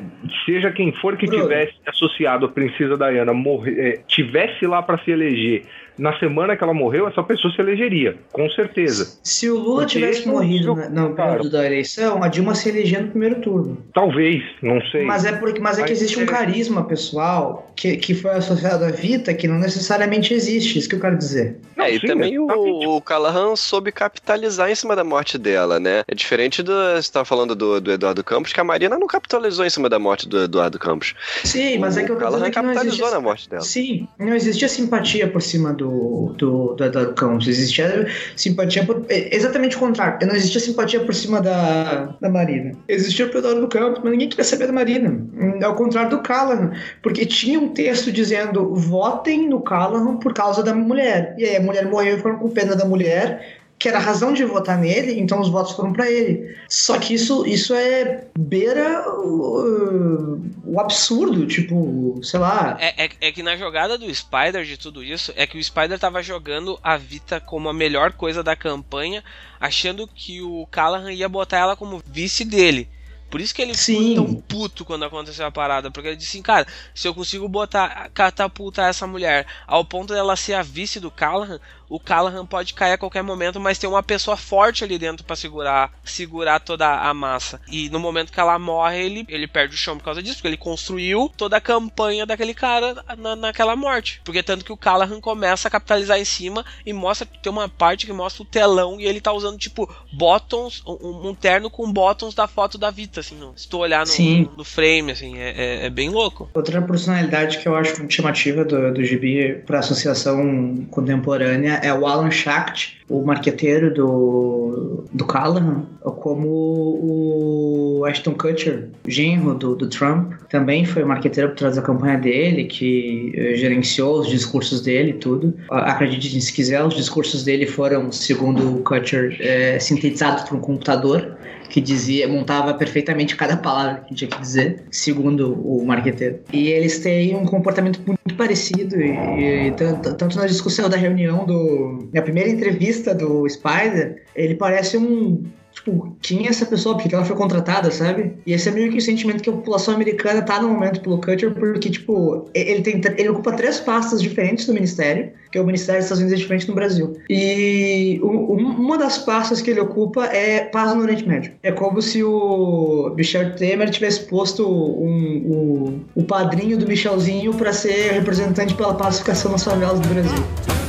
seja quem for que Bruno. tivesse associado a princesa Diana, morrer, é, tivesse lá para se eleger na semana que ela morreu, essa pessoa se elegeria, com certeza. Se o Lula Porque tivesse morrido no período da eleição, a Dilma se elegia no primeiro turno. Talvez, não sei. Mas é porque mas é que existe um é- carisma pessoal que, que foi associado à Vita que não necessariamente existe, isso que eu quero dizer. É, e Sim, também o, o Callahan soube capitalizar em cima da morte dela, né? É diferente do. Você estava falando do, do Eduardo Campos, que a Marina não capitalizou em cima da morte do Eduardo Campos. Sim, mas é que o Callahan capitalizou na morte dela. Sim, não existia simpatia por cima do do, do, do, do Campos. Existia simpatia por. É, exatamente o contrário. Não existia simpatia por cima da, da Marina. Existia por do Campos, mas ninguém queria saber da Marina. Ao contrário do Callahan. Porque tinha um texto dizendo votem no Callahan por causa da mulher. E aí a mulher morreu e foram com pena da mulher que era a razão de votar nele, então os votos foram para ele. Só que isso, isso é beira uh, o absurdo, tipo, sei lá. É, é, é, que na jogada do Spider de tudo isso, é que o Spider tava jogando a Vita como a melhor coisa da campanha, achando que o Callahan ia botar ela como vice dele. Por isso que ele Sim. ficou tão puto quando aconteceu a parada. Porque ele disse assim, cara, se eu consigo botar, catapultar essa mulher ao ponto dela ser a vice do Callahan, o Callahan pode cair a qualquer momento, mas tem uma pessoa forte ali dentro para segurar segurar toda a massa. E no momento que ela morre, ele, ele perde o chão por causa disso, porque ele construiu toda a campanha daquele cara na, naquela morte. Porque tanto que o Callahan começa a capitalizar em cima e mostra, tem uma parte que mostra o telão e ele tá usando, tipo, bottoms, um, um terno com bottoms da foto da Vita, assim, no, se tu olhar no, no, no frame, assim, é, é, é, bem louco. Outra personalidade que eu acho chamativa do, do gibi pra associação contemporânea é o Alan Schacht, o marqueteiro do, do Callahan, como o Ashton Kutcher, genro do, do Trump, também foi o marqueteiro por trás da campanha dele, que uh, gerenciou os discursos dele e tudo. Acredite se quiser, os discursos dele foram, segundo o Kutcher, uh, sintetizados por um computador que dizia, montava perfeitamente cada palavra que tinha que dizer, segundo o marqueteiro. E eles têm um comportamento muito parecido, e, e tanto, tanto, na discussão da reunião do. Na primeira entrevista do Spider, ele parece um tipo, quem é essa pessoa? Porque ela foi contratada, sabe? E esse é meio que o sentimento que a população americana tá no momento pelo Kutcher, porque, tipo, ele, tem, ele ocupa três pastas diferentes no ministério, que é o Ministério dos Estados Unidos é diferente no Brasil. E uma das pastas que ele ocupa é paz no Oriente Médio. É como se o Michel Temer tivesse posto um, o padrinho do Michelzinho para ser representante pela pacificação nas favelas do Brasil.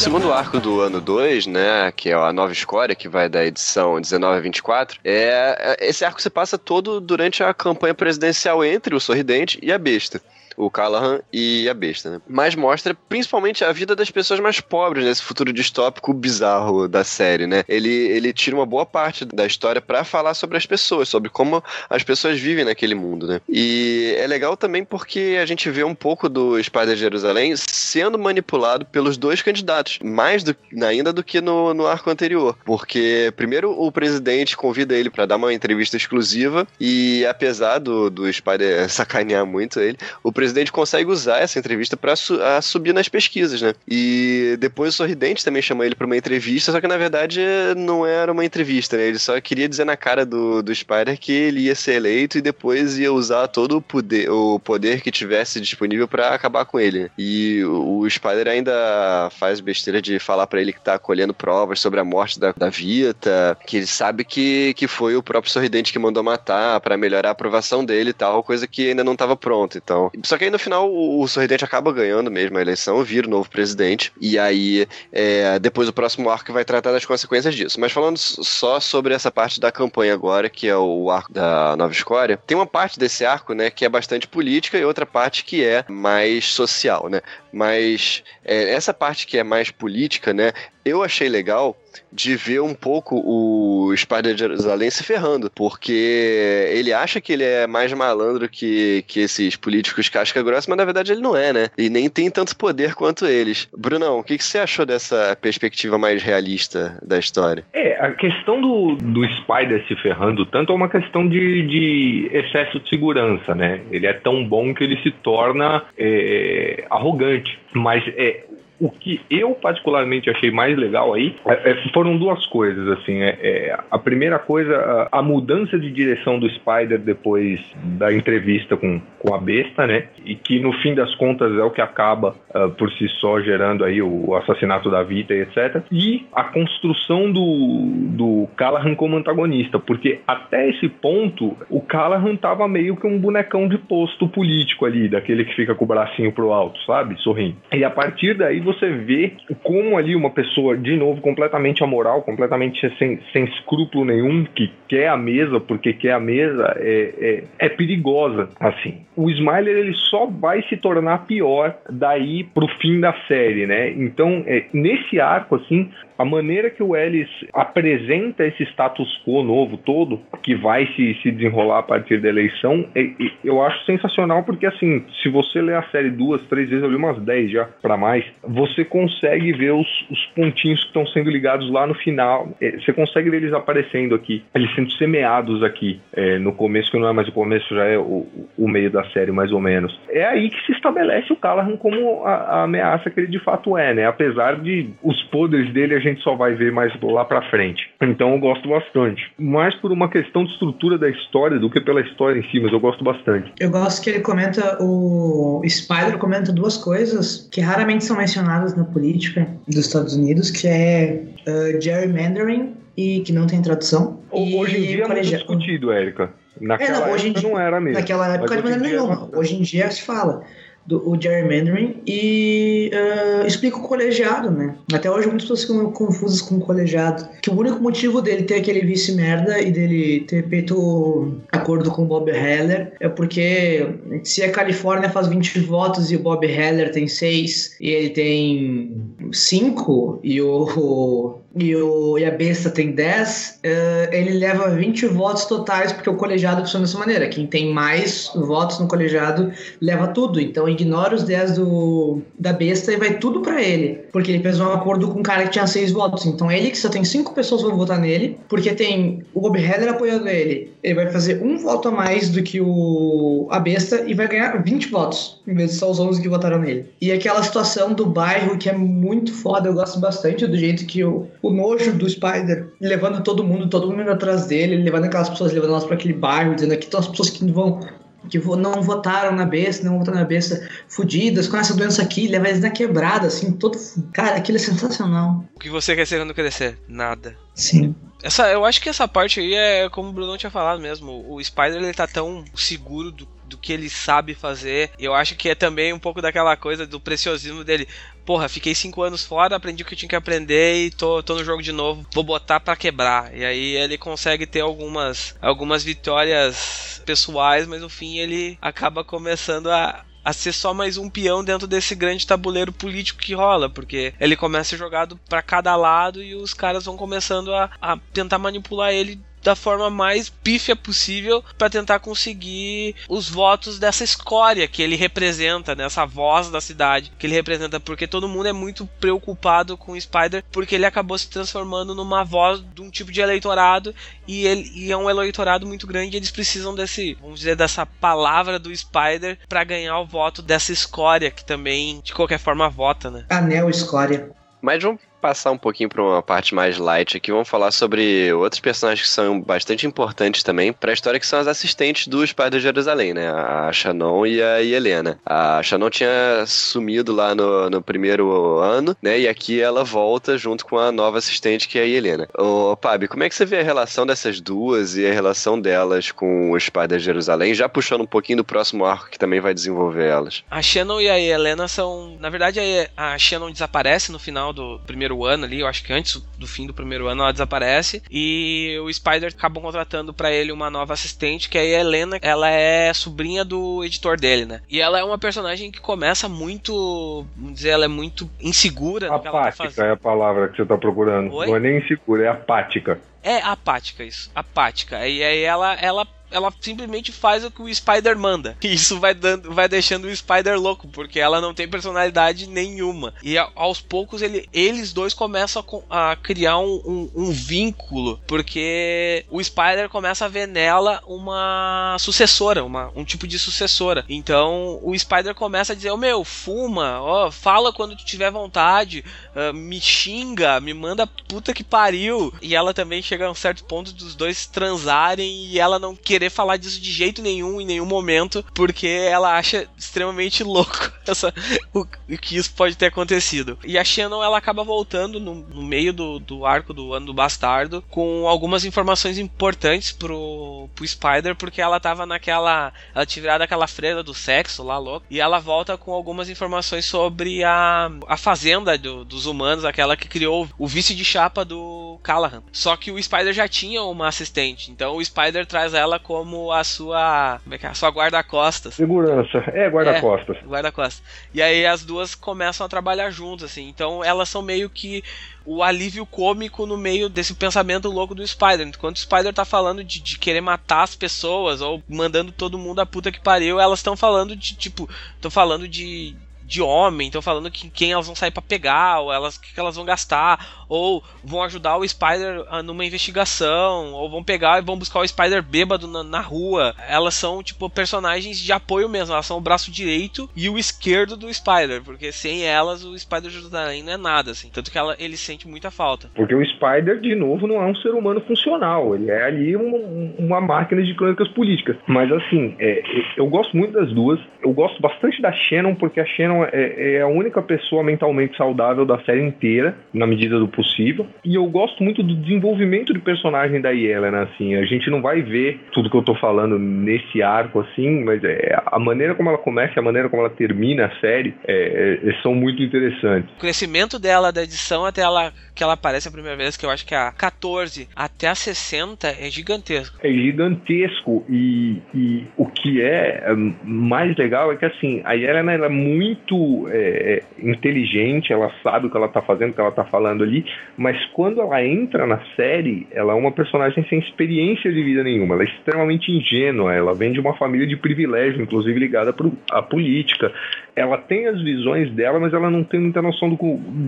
Segundo arco do ano 2, né, que é a nova escória, que vai da edição 19 a 24, é, é, esse arco se passa todo durante a campanha presidencial entre o Sorridente e a Besta o Callahan e a besta, né? Mas mostra principalmente a vida das pessoas mais pobres nesse futuro distópico bizarro da série, né? Ele, ele tira uma boa parte da história para falar sobre as pessoas, sobre como as pessoas vivem naquele mundo, né? E é legal também porque a gente vê um pouco do Spider Jerusalém sendo manipulado pelos dois candidatos, mais do, ainda do que no, no arco anterior. Porque primeiro o presidente convida ele para dar uma entrevista exclusiva e apesar do, do Spider sacanear muito ele, o presidente consegue usar essa entrevista para su subir nas pesquisas, né? E depois o Sorridente também chamou ele para uma entrevista, só que na verdade não era uma entrevista, né? Ele só queria dizer na cara do, do Spider que ele ia ser eleito e depois ia usar todo o poder, o poder que tivesse disponível para acabar com ele. E o, o Spider ainda faz besteira de falar para ele que tá colhendo provas sobre a morte da, da Vita, que ele sabe que, que foi o próprio Sorridente que mandou matar para melhorar a aprovação dele e tal, coisa que ainda não estava pronta. Então, só que aí no final o, o Sorridente acaba ganhando mesmo a eleição, vira o novo presidente. E aí é, depois o próximo arco vai tratar das consequências disso. Mas falando só sobre essa parte da campanha agora, que é o arco da Nova Escória, tem uma parte desse arco, né, que é bastante política e outra parte que é mais social, né? Mas é, essa parte que é mais política, né, eu achei legal de ver um pouco o Spider Jerusalém se ferrando, porque ele acha que ele é mais malandro que, que esses políticos casca grossa, mas na verdade ele não é, né? E nem tem tanto poder quanto eles. Brunão, o que, que você achou dessa perspectiva mais realista da história? É, a questão do, do Spider se ferrando tanto é uma questão de, de excesso de segurança, né? Ele é tão bom que ele se torna é, arrogante. Mas é, o que eu particularmente achei mais legal aí é, é, foram duas coisas, assim. É, é, a primeira coisa, a, a, mudança de direção do Spider depois da entrevista com, com a besta, né? E que no fim das contas é o que acaba uh, por si só gerando aí o, o, assassinato da Vita e etc. E a construção do, do Callahan como antagonista, porque até esse ponto o Callahan tava meio que um bonecão de posto político ali, daquele que fica com o bracinho pro alto, sabe? Sorrindo. E a partir daí você vê como ali uma pessoa, de novo, completamente amoral, completamente sem, sem escrúpulo nenhum, que quer a mesa porque quer a mesa, é, é, é perigosa, assim. O Smiler, ele só vai se tornar pior daí pro fim da série, né? Então, é, nesse arco, assim, a maneira que o Ellis apresenta esse status quo novo todo, que vai se, se desenrolar a partir da eleição, é, é, eu acho sensacional, porque assim, se você ler a série duas, três vezes, eu li umas dez já para mais, você consegue ver os, os pontinhos que estão sendo ligados lá no final. É, você consegue ver eles aparecendo aqui, eles sendo semeados aqui é, no começo, que não é mais o começo, já é o, o meio da série, mais ou menos. É aí que se estabelece o Callahan como a, a ameaça que ele de fato é, né? Apesar de os poderes dele a gente gente só vai ver mais lá pra frente. Então eu gosto bastante. Mais por uma questão de estrutura da história do que pela história em si, mas eu gosto bastante. Eu gosto que ele comenta, o Spider comenta duas coisas que raramente são mencionadas na política dos Estados Unidos, que é uh, gerrymandering e que não tem tradução. Hoje em dia é muito discutido, Érica. Naquela é, não, hoje época dia, não era mesmo. Naquela época de maneira nenhuma. Hoje em dia se fala do o gerrymandering e uh, explica o colegiado, né? Até hoje muitas pessoas ficam confusas com o colegiado. Que o único motivo dele ter aquele vice merda e dele ter feito acordo com o Bob Heller é porque se a Califórnia faz 20 votos e o Bob Heller tem 6 e ele tem 5 e o e, o, e a besta tem 10, uh, eh, ele leva 20 votos totais, porque o colegiado funciona dessa maneira. Quem tem mais votos no colegiado leva tudo. Então ignora os 10 do, da besta e vai tudo para ele. Porque ele fez um acordo com um cara que tinha 6 votos. Então ele que só tem 5 pessoas vão votar nele, porque tem o Bob Heller apoiando ele. Ele vai fazer um voto a mais do que o a besta e vai ganhar 20 votos, em vez de só os 11 que votaram nele. E aquela situação do bairro que é muito foda, eu gosto bastante do jeito que o o nojo do Spider levando todo mundo, todo mundo atrás dele, levando aquelas pessoas, levando elas para aquele bairro, dizendo aqui estão as pessoas que vão que não votaram na besta, não votaram na besta, fudidas, com essa doença aqui, leva eles na quebrada, assim, todo. Cara, aquilo é sensacional. O que você quer ser quando crescer? Nada. Sim. Essa, eu acho que essa parte aí é como o Bruno tinha falado mesmo. O Spider ele tá tão seguro do, do que ele sabe fazer. Eu acho que é também um pouco daquela coisa do preciosismo dele. Porra, fiquei cinco anos fora, aprendi o que tinha que aprender e tô, tô no jogo de novo. Vou botar para quebrar. E aí ele consegue ter algumas, algumas vitórias pessoais, mas no fim ele acaba começando a, a ser só mais um peão dentro desse grande tabuleiro político que rola, porque ele começa jogado para cada lado e os caras vão começando a, a tentar manipular ele da forma mais pífia possível para tentar conseguir os votos dessa escória que ele representa, né? essa voz da cidade que ele representa, porque todo mundo é muito preocupado com o Spider, porque ele acabou se transformando numa voz de um tipo de eleitorado e ele e é um eleitorado muito grande, e eles precisam desse, vamos dizer, dessa palavra do Spider para ganhar o voto dessa escória que também de qualquer forma vota, né? Anel escória. Mas vamos passar um pouquinho para uma parte mais light aqui, vamos falar sobre outros personagens que são bastante importantes também para a história, que são as assistentes do Spider de Jerusalém, né? A Shannon e a Helena. A Shannon tinha sumido lá no, no primeiro ano, né? E aqui ela volta junto com a nova assistente, que é a Helena. Ô, Pabi, como é que você vê a relação dessas duas e a relação delas com o Spider de Jerusalém, já puxando um pouquinho do próximo arco que também vai desenvolver elas? A Shannon e a Helena são. Na verdade, a Shannon desaparece no final do primeiro primeiro ano ali, eu acho que antes do fim do primeiro ano ela desaparece e o Spider acabam contratando para ele uma nova assistente, que é a Helena, ela é sobrinha do editor dele, né? E ela é uma personagem que começa muito, vamos dizer, ela é muito insegura apática tá é a palavra que você tá procurando. Oi? Não é nem insegura, é apática. É apática isso, apática. E aí ela ela ela simplesmente faz o que o Spider manda. E [laughs] isso vai dando, vai deixando o Spider louco, porque ela não tem personalidade nenhuma. E aos poucos ele, eles dois começam a, criar um, um, um, vínculo, porque o Spider começa a ver nela uma sucessora, uma, um tipo de sucessora. Então o Spider começa a dizer: oh, meu, fuma, ó, fala quando tu tiver vontade, uh, me xinga, me manda puta que pariu. E ela também chega a um certo ponto dos dois transarem e ela não querer falar disso de jeito nenhum, em nenhum momento, porque ela acha extremamente louco [laughs] essa, o, o que isso pode ter acontecido. E a Shannon, ela acaba voltando no, no meio do, do arco do ano do bastardo com algumas informações importantes pro, pro Spider, porque ela tava naquela. Ela tinha virado aquela freira do sexo lá, louco, e ela volta com algumas informações sobre a, a fazenda do, dos humanos, aquela que criou o vice de chapa do Callahan. Só que o Spider já tinha uma assistente, então o Spider traz ela como a sua. Como é que é? A sua guarda-costas. Segurança. É, guarda-costas. É, guarda-costas. E aí as duas começam a trabalhar juntas, assim. Então elas são meio que o alívio cômico no meio desse pensamento louco do Spider. Enquanto o Spider tá falando de, de querer matar as pessoas ou mandando todo mundo a puta que pariu, elas estão falando de, tipo, estão falando de de homem, estão falando que quem elas vão sair para pegar, ou elas que, elas vão gastar, ou vão ajudar o Spider numa investigação, ou vão pegar e vão buscar o Spider bêbado na, na, rua. Elas são tipo personagens de apoio mesmo, elas são o braço direito e o esquerdo do Spider, porque sem elas o Spider Jerusalém não é nada assim, tanto que ela, ele sente muita falta. Porque o Spider de novo não é um ser humano funcional, ele é ali um, uma máquina de crônicas políticas. Mas assim, é, eu gosto muito das duas, eu gosto bastante da Shannon porque a Shannon é, é, a única pessoa mentalmente saudável da série inteira, na medida do possível. E eu gosto muito do desenvolvimento de personagem da Yelena, assim. A gente não vai ver tudo que eu tô falando nesse arco, assim, mas é, a maneira como ela começa e a maneira como ela termina a série é, é, são muito interessantes. O crescimento dela da edição até ela que ela aparece a primeira vez, que eu acho que é a 14 até a 60, é gigantesco. É gigantesco. E, e o que é, é mais legal é que assim, a Yelena ela é muito é, inteligente, ela sabe o que ela tá fazendo, o que ela tá falando ali, mas quando ela entra na série, ela é uma personagem sem experiência de vida nenhuma, ela é extremamente ingênua, ela vem de uma família de privilégio, inclusive ligada à política. Ela tem as visões dela, mas ela não tem muita noção do,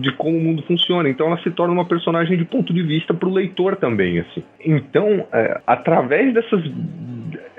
de como o mundo funciona. Então ela se torna uma personagem de ponto de vista para o leitor também, assim. Então, é, através dessas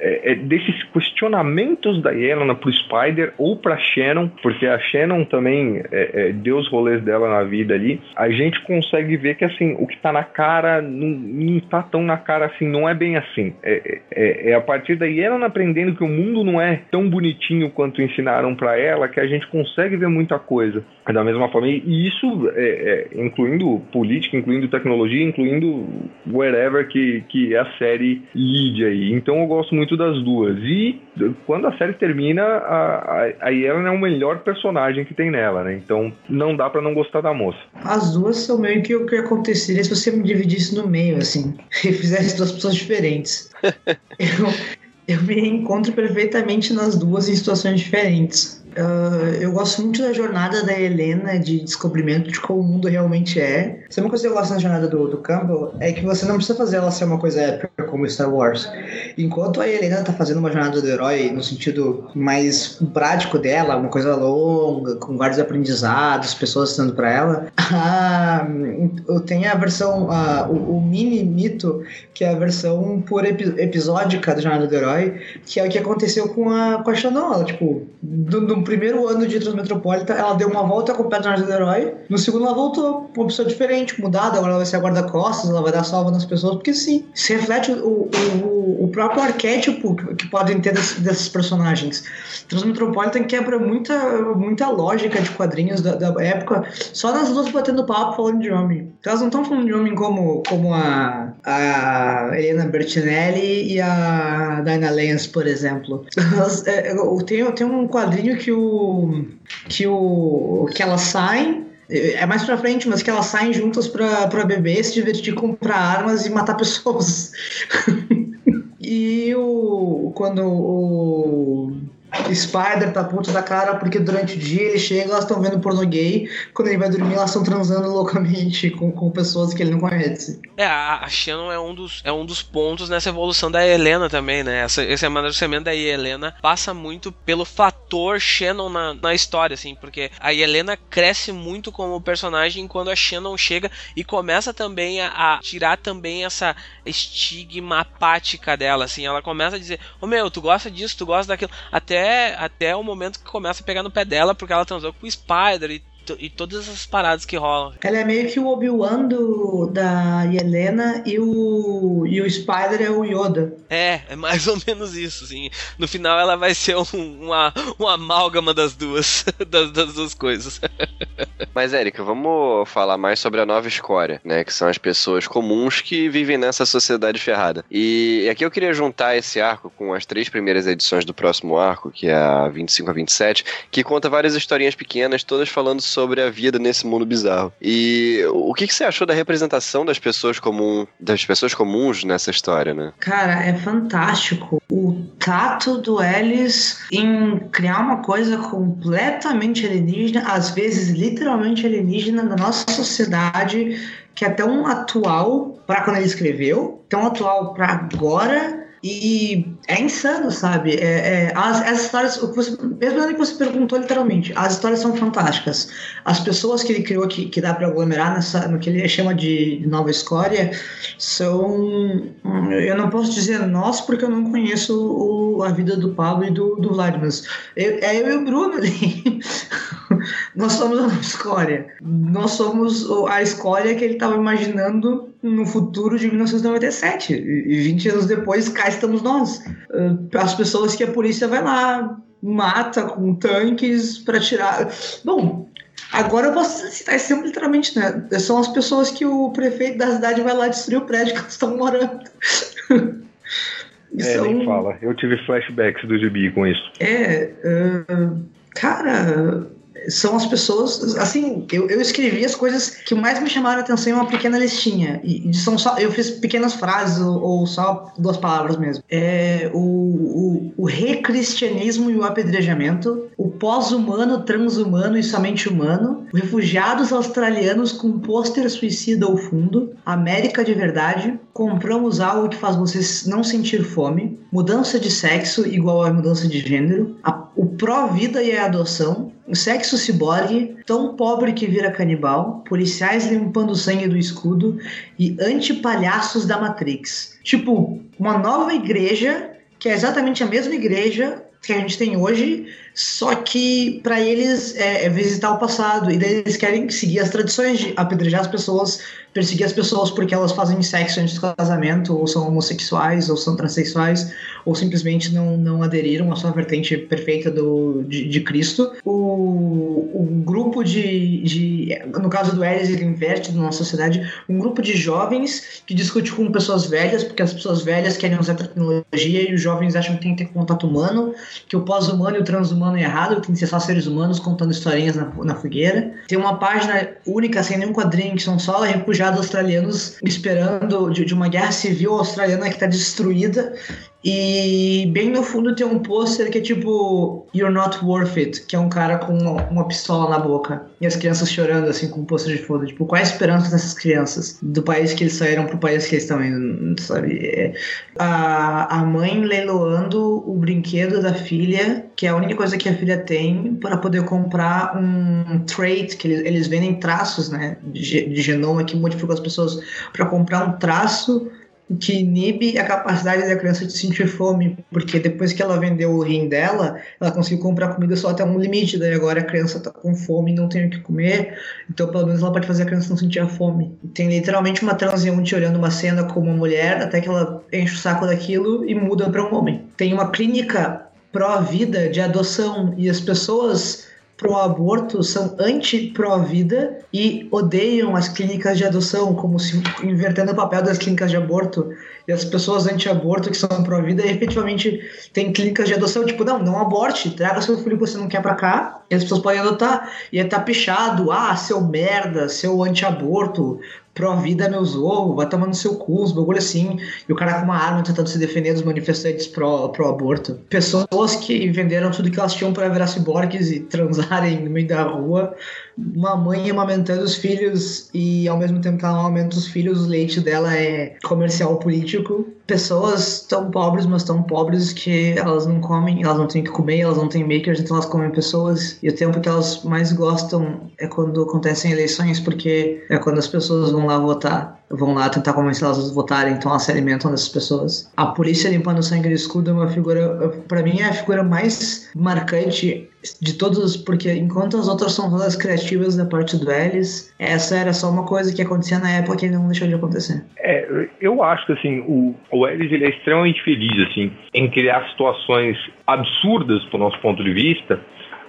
é, é, desses questionamentos da Yelena pro Spider ou pra Shannon, porque a Shannon também é, é, deu os rolês dela na vida ali, a gente consegue ver que assim, o que tá na cara não, não tá tão na cara assim, não é bem assim. É, é, é a partir da Yelena aprendendo que o mundo não é tão bonitinho quanto ensinaram para ela que a gente consegue ver muita coisa. Da mesma forma, e isso é, incluindo política, incluindo tecnologia, incluindo wherever que, que a série lide aí. Então eu gosto muito das duas. E quando a série termina, a, a, a Yelena é o melhor personagem que tem nela, né? Então não dá para não gostar da moça. As duas são meio que o que aconteceria se você me dividisse no meio, assim, [laughs] e fizesse duas pessoas diferentes. [laughs] eu, eu me encontro perfeitamente nas duas em situações diferentes. Uh, eu gosto muito da jornada da Helena de descobrimento de como o mundo realmente é. Se uma coisa que eu gosto da jornada do, do Campbell é que você não precisa fazer ela ser uma coisa épica como Star Wars. Enquanto a Helena tá fazendo uma jornada do herói no sentido mais prático dela, uma coisa longa, com vários aprendizados, pessoas estando para ela, [laughs] eu tenho a versão, o, o, mini mito, que é a versão por epi episódica da jornada do herói, que é o que aconteceu com a, com a Shannon. Ela, tipo, do, do primeiro ano de Transmetropolita, ela deu uma volta com o personagem do herói. No segundo, ela voltou uma pessoa diferente, mudada. Agora ela vai ser a guarda-costas, ela vai dar salva nas pessoas, porque sim, se reflete o, o, o próprio arquétipo que podem ter desses, desses personagens. Transmetropolitan quebra muita, muita lógica de quadrinhos da, da, época, só nas duas batendo papo falando de homem. Então elas não estão falando de homem como, como a, a Helena Bertinelli e a Dinah Lance, por exemplo. Elas, é, tem, tem um quadrinho que o que o que elas saem é mais pra frente, mas que elas saem juntas pra, pra beber, se divertir, comprar armas e matar pessoas. [laughs] e o quando o Spider tá puto da cara porque durante o dia ele chega elas estão vendo porno gay. Quando ele vai dormir, elas estão transando loucamente com, com pessoas que ele não conhece. É, a, Shannon é um, dos, é um dos pontos nessa evolução da Helena também, né? Essa, esse amadurecimento da Helena passa muito pelo fator Shannon na, na história, assim, porque a Helena cresce muito como personagem quando a Shannon chega e começa também a, a tirar também essa estigma apática dela, assim. Ela começa a dizer: Ô oh, meu, tu gosta disso, tu gosta daquilo. Até até, o momento que começa a pegar no pé dela, porque ela transou com o Spider e e todas as paradas que rolam. Ela é meio que o Obi-Wan da Helena e o, e o Spider é o Yoda. É, é mais ou menos isso, assim. No final ela vai ser um, uma, uma amálgama das duas, [laughs] das, das duas coisas. [laughs] Mas, Érica, vamos falar mais sobre a nova escória, né? Que são as pessoas comuns que vivem nessa sociedade ferrada. E aqui eu queria juntar esse arco com as três primeiras edições do próximo arco, que é a 25 a 27, que conta várias historinhas pequenas, todas falando sobre a vida nesse mundo bizarro. E o que, que você achou da representação das pessoas comuns, das pessoas comuns nessa história, né? Cara, é fantástico. O tato do Ellis em criar uma coisa completamente alienígena, às vezes literalmente alienígena na nossa sociedade, que é tão atual para quando ele escreveu, tão atual para agora e é insano, sabe? É, é, as, as histórias, mesmo que você perguntou literalmente, as histórias são fantásticas. As pessoas que ele criou que, que dá para aglomerar nessa, no que ele chama de nova escória são. Eu não posso dizer nós porque eu não conheço o, a vida do Pablo e do, do Vladimir. Eu, é eu e o Bruno ali. [laughs] nós somos a nova escória. Nós somos a escória que ele estava imaginando no futuro de 1997. E 20 anos depois, cá estamos nós. Ah, as pessoas que a polícia vai lá, mata com tanques para tirar. Bom, Agora eu posso citar exemplo literalmente, né? São as pessoas que o prefeito da cidade vai lá destruir o prédio que elas estão morando. [laughs] é, nem fala. Eu tive flashbacks do gibi com isso. É, uh, cara, são as pessoas. Assim, eu, eu escrevi as coisas que mais me chamaram a atenção em uma pequena listinha. E, são só, eu fiz pequenas frases ou, ou só duas palavras mesmo. É o, o, o recristianismo e o apedrejamento, o pós-humano, transhumano e somente humano, refugiados australianos com pôster suicida ao fundo, América de verdade, compramos algo que faz vocês não sentir fome, mudança de sexo igual a mudança de gênero, a, o pró-vida e a adoção, o sexo ciborgue, tão pobre que vira canibal, policiais limpando o sangue do escudo e antipalhaços da Matrix. Tipo, uma nova igreja, que é exatamente a mesma igreja que a gente tem hoje, só que para eles é, é, visitar o passado e daí eles querem seguir as tradições de apedrejar as pessoas, perseguir as pessoas porque elas fazem sexo antes do casamento, ou são homossexuais, ou são transexuais, ou simplesmente não, não aderiram à sua vertente perfeita do, de, de Cristo. O, o grupo de, de. No caso do Eris, ele inverte na nossa sociedade um grupo de jovens que discute com pessoas velhas, porque as pessoas velhas querem usar tecnologia e os jovens acham que tem que ter contato humano, que o pós-humano e o transhumano humano errado, tem que ser só seres humanos contando historinhas na, na fogueira. Tem uma página única, sem nenhum quadrinho, que são só refugiados australianos esperando de, de uma guerra civil australiana que está destruída e bem no fundo tem um pôster que é tipo You're Not Worth It, que é um cara com uma, uma pistola na boca. E as crianças chorando assim com um pôster de foda. Tipo, qual é a esperança dessas crianças? Do país que eles saíram pro país que eles estão indo, sabe? É, a, a mãe leiloando o brinquedo da filha, que é a única coisa que a filha tem, para poder comprar um trait, que eles, eles vendem traços, né? De, de genoma que modificam as pessoas para comprar um traço que inibe a capacidade da criança de sentir fome, porque depois que ela vendeu o rim dela, ela conseguiu comprar comida só até um limite, daí agora a criança tá com fome e não tem o que comer, então pelo menos ela pode fazer a criança não sentir a fome. Tem literalmente uma transeunte olhando uma cena como uma mulher, até que ela enche o saco daquilo e muda para um homem. Tem uma clínica pró-vida de adoção e as pessoas pró-aborto são anti-pró-vida e odeiam as clínicas de adoção, como se invertendo o papel das clínicas de aborto. E as pessoas anti-aborto que são pró-vida efetivamente têm clínicas de adoção, tipo, não, não aborte, traga seu filho que você não quer pra cá, e as pessoas podem adotar. E é tapichado, ah, seu merda, seu anti-aborto, pró-vida meus ovos, vai tomar no seu cu, os bagulho assim. E o cara com uma arma tentando se defender dos manifestantes pró-aborto. Pessoas que venderam tudo que elas tinham para virar ciborgues e transarem no meio da rua uma mãe amamentando os filhos e ao mesmo tempo que ela amamenta os filhos, o leite dela é comercial político. Pessoas tão pobres, mas tão pobres que elas não comem, elas não têm que comer, elas não têm makers, então elas comem pessoas. E o tempo que elas mais gostam é quando acontecem eleições, porque é quando as pessoas vão lá votar. Vão lá tentar convencer elas a votarem, então elas se alimentam dessas pessoas. A polícia limpando o sangue do escudo é uma figura, para mim, é a figura mais marcante de todos, porque enquanto as outras são todas criativas da parte do Ellis, essa era só uma coisa que acontecia na época e não deixou de acontecer. É, eu acho que assim, o, o Ellis ele é extremamente feliz assim, em criar situações absurdas do nosso ponto de vista,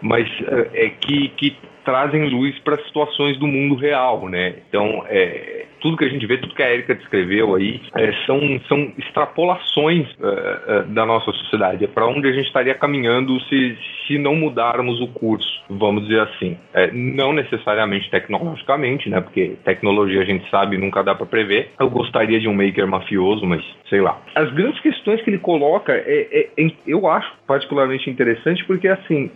mas é, é que, que trazem luz para situações do mundo real, né? Então, é, tudo que a gente vê, tudo que a Erika descreveu aí, é, são, são extrapolações é, é da nossa sociedade. É para onde a gente estaria caminhando se, se não mudarmos o curso, vamos dizer assim. É, não necessariamente tecnologicamente, né? Porque tecnologia a gente sabe nunca dá para prever. Eu gostaria de um maker mafioso, mas sei lá. As grandes questões que ele coloca, é, é eu acho particularmente interessante porque, assim,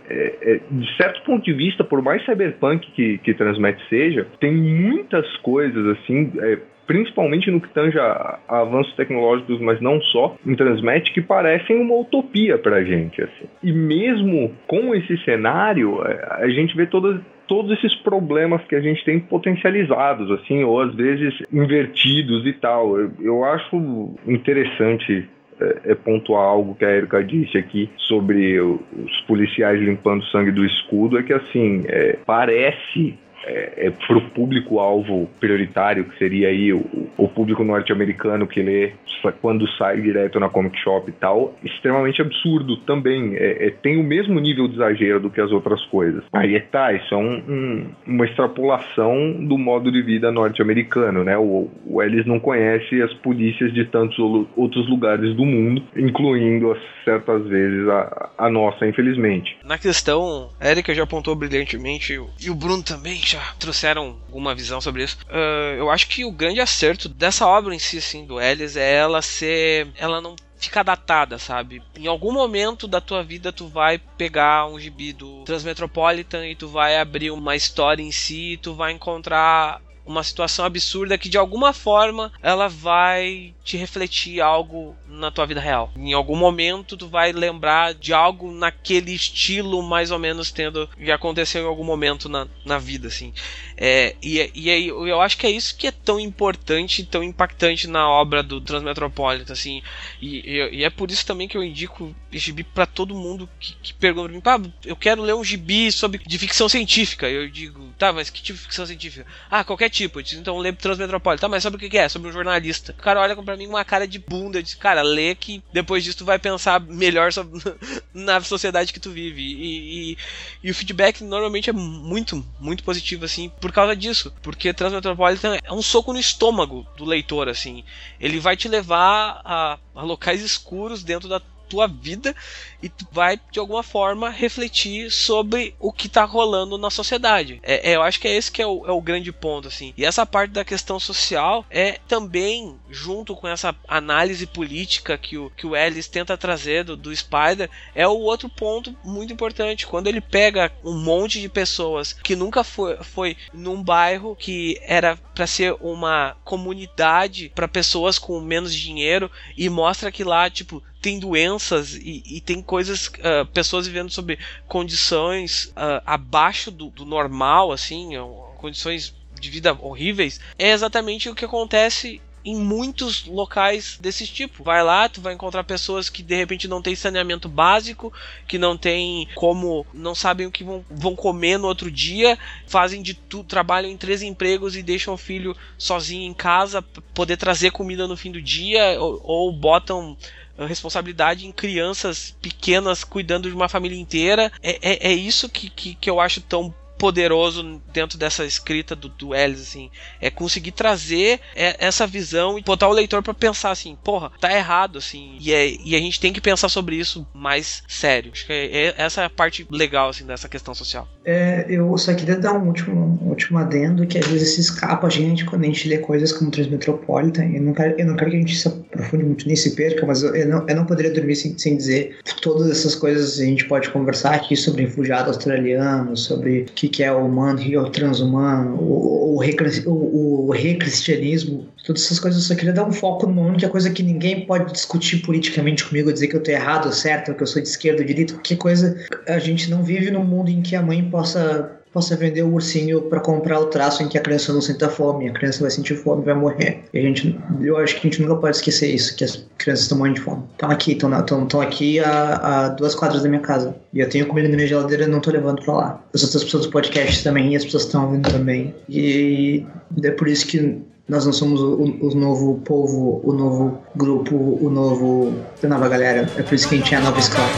de certo ponto de vista, por mais cyberpunk que, que transmite seja, tem muitas coisas assim é, principalmente no que tange a, a, avanços tecnológicos, mas não só, em Transmet, que parecem uma utopia pra gente. Assim. E mesmo com esse cenário, é, a gente vê todas, todos esses problemas que a gente tem potencializados, assim, ou às vezes invertidos e tal. Eu, eu acho interessante é, é pontuar algo que a Erika disse aqui sobre os policiais limpando sangue do escudo, é que assim, é, parece é, é para o público-alvo prioritário, que seria aí o, o público norte-americano que lê quando sai direto na comic shop e tal, extremamente absurdo também. É, é, tem o mesmo nível de exagero do que as outras coisas. Aí é tá, isso é um, um, uma extrapolação do modo de vida norte-americano, né? O, o Ellis não conhece as polícias de tantos outros lugares do mundo, incluindo certas vezes a, a nossa, infelizmente. Na questão, a Erika já apontou brilhantemente e o Bruno também já trouxeram alguma visão sobre isso. Uh, eu acho que o grande acerto dessa obra em si, assim, do Ellis, é ela ser. Ela não ficar datada, sabe? Em algum momento da tua vida tu vai pegar um gibi do Transmetropolitan e tu vai abrir uma história em si e tu vai encontrar uma situação absurda que de alguma forma ela vai te refletir algo na tua vida real. Em algum momento tu vai lembrar de algo naquele estilo mais ou menos tendo que aconteceu em algum momento na, na vida, assim. É, e, e aí eu acho que é isso que é tão importante, tão impactante na obra do Transmetropolitan, assim. E, e, e é por isso também que eu indico gibi para todo mundo que, que pergunta pra mim, eu quero ler um gibi sobre de ficção científica. Eu digo, tá, mas que tipo de ficção científica? Ah, qualquer tipo. Então lê Transmetropolitan. Tá, mas sobre o que é? Sobre um jornalista. O cara olha pra mim com uma cara de bunda. Diz, cara, lê que depois disso tu vai pensar melhor sobre, [laughs] na sociedade que tu vive. E, e, e, o feedback normalmente é muito, muito positivo, assim, por causa disso. Porque Transmetropolitan é um soco no estômago do leitor, assim. Ele vai te levar a, a locais escuros dentro da tua vida e tu vai de alguma forma refletir sobre o que tá rolando na sociedade. É, é, eu acho que é esse que é o, é o grande ponto, assim. E essa parte da questão social é também, junto com essa análise política que o, que o Ellis tenta trazer do, do Spider, é o outro ponto muito importante. Quando ele pega um monte de pessoas que nunca foi, foi num bairro que era para ser uma comunidade para pessoas com menos dinheiro e mostra que lá, tipo, tem doenças e, e tem coisas, uh, pessoas vivendo sob condições uh, abaixo do, do normal, assim, condições de vida horríveis, é exatamente o que acontece em muitos locais desse tipo. Vai lá, tu vai encontrar pessoas que de repente não tem saneamento básico, que não tem como, não sabem o que vão, vão comer no outro dia, fazem de tudo, trabalham em três empregos e deixam o filho sozinho em casa, poder trazer comida no fim do dia, ou, ou botam responsabilidade em crianças pequenas cuidando de uma família inteira. É, é, é isso que, que, que eu acho tão poderoso dentro dessa escrita do, do Ellis, assim, é conseguir trazer essa visão e botar o leitor para pensar assim, porra, tá errado, assim, e, é, e a gente tem que pensar sobre isso mais sério. Acho que é, é essa é a parte legal, assim, dessa questão social. É, eu só queria dar um último, um último adendo, que às vezes se escapa a gente quando a gente lê coisas como Transmetropolitan, eu não quero, eu não quero que a gente se aprofunde muito nisso e perca, mas eu, eu, não, eu não poderia dormir sem, sem dizer todas essas coisas a gente pode conversar aqui sobre refugiado australiano, sobre que que é o humano, o que o transhumano, o, o, o, o recristianismo, todas essas coisas. Eu só queria dar um foco numa única coisa que ninguém pode discutir politicamente comigo, dizer que eu tô errado ou certo, que eu sou de esquerda ou direita, qualquer coisa. A gente não vive num mundo em que a mãe possa possa vender o ursinho para comprar o traço em que a criança não senta fome, a criança vai sentir fome e vai morrer. E a gente, eu acho que a gente nunca pode esquecer isso, que as crianças estão morrendo de fome. Estão aqui, estão aqui a, a, duas quadras da minha casa. E eu tenho comida na minha geladeira e não tô levando para lá. As outras pessoas do podcast também, e as pessoas estão ouvindo também. E é por isso que nós não somos o, o, novo povo, o novo grupo, o novo. a nova galera. É por isso que a gente é a nova escola.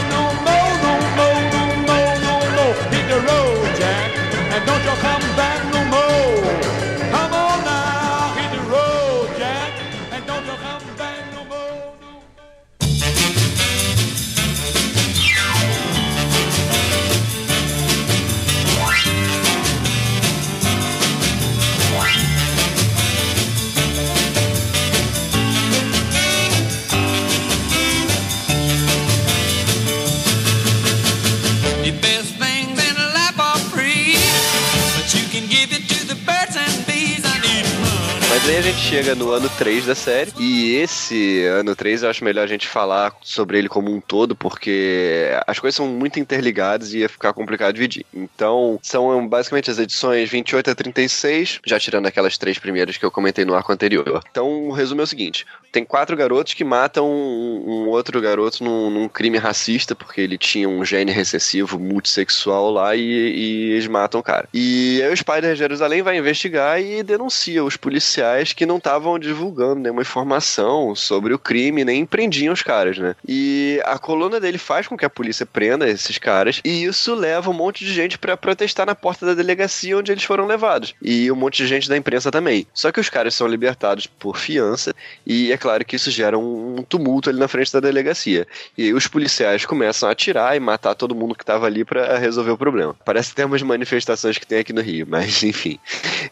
Gente chega no ano 3 da série. E esse ano 3 eu acho melhor a gente falar sobre ele como um todo, porque as coisas são muito interligadas e ia ficar complicado dividir. Então, são basicamente as edições 28 a 36, já tirando aquelas três primeiras que eu comentei no arco anterior. Então, o resumo é o seguinte: tem quatro garotos que matam um, outro garoto num, num, crime racista, porque ele tinha um gene recessivo multissexual lá e, e eles matam o cara. E aí o Spider Jerusalém vai investigar e denuncia os policiais que não estavam divulgando nenhuma informação sobre o crime, nem prendiam os caras, né? E a coluna dele faz com que a polícia prenda esses caras, e isso leva um monte de gente para protestar na porta da delegacia onde eles foram levados. E um monte de gente da imprensa também. Só que os caras são libertados por fiança, e é claro que isso gera um tumulto ali na frente da delegacia. E os policiais começam a atirar e matar todo mundo que tava ali para resolver o problema. Parece ter umas manifestações que tem aqui no Rio, mas [laughs] enfim.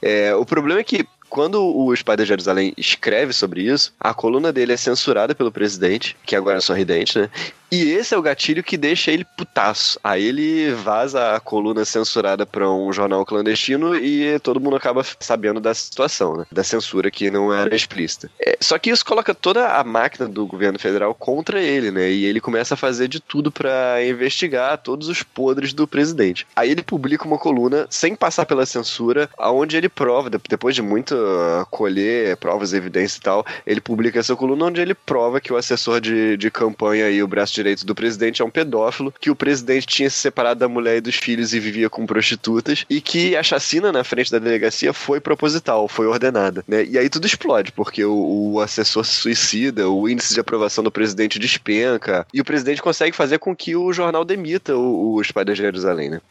É, o problema é que quando o Spider Jerusalém escreve sobre isso, a coluna dele é censurada pelo presidente, que agora é sorridente, né? E esse é o gatilho que deixa ele putaço. Aí ele vaza a coluna censurada para um jornal clandestino e todo mundo acaba sabendo da situação, né? Da censura que não era explícita. É, só que isso coloca toda a máquina do governo federal contra ele, né? E ele começa a fazer de tudo para investigar todos os podres do presidente. Aí ele publica uma coluna sem passar pela censura, aonde ele prova, depois de muito colher provas, evidências e tal, ele publica essa coluna onde ele prova que o assessor de, de campanha e o braço direito do presidente é um pedófilo, que o presidente tinha se separado da mulher e dos filhos e vivia com prostitutas, e que a chacina na frente da delegacia foi proposital, foi ordenada, né? E aí tudo explode, porque o, o assessor se suicida, o índice de aprovação do presidente despenca, e o presidente consegue fazer com que o jornal demita o, o Spider Jerusalém, né?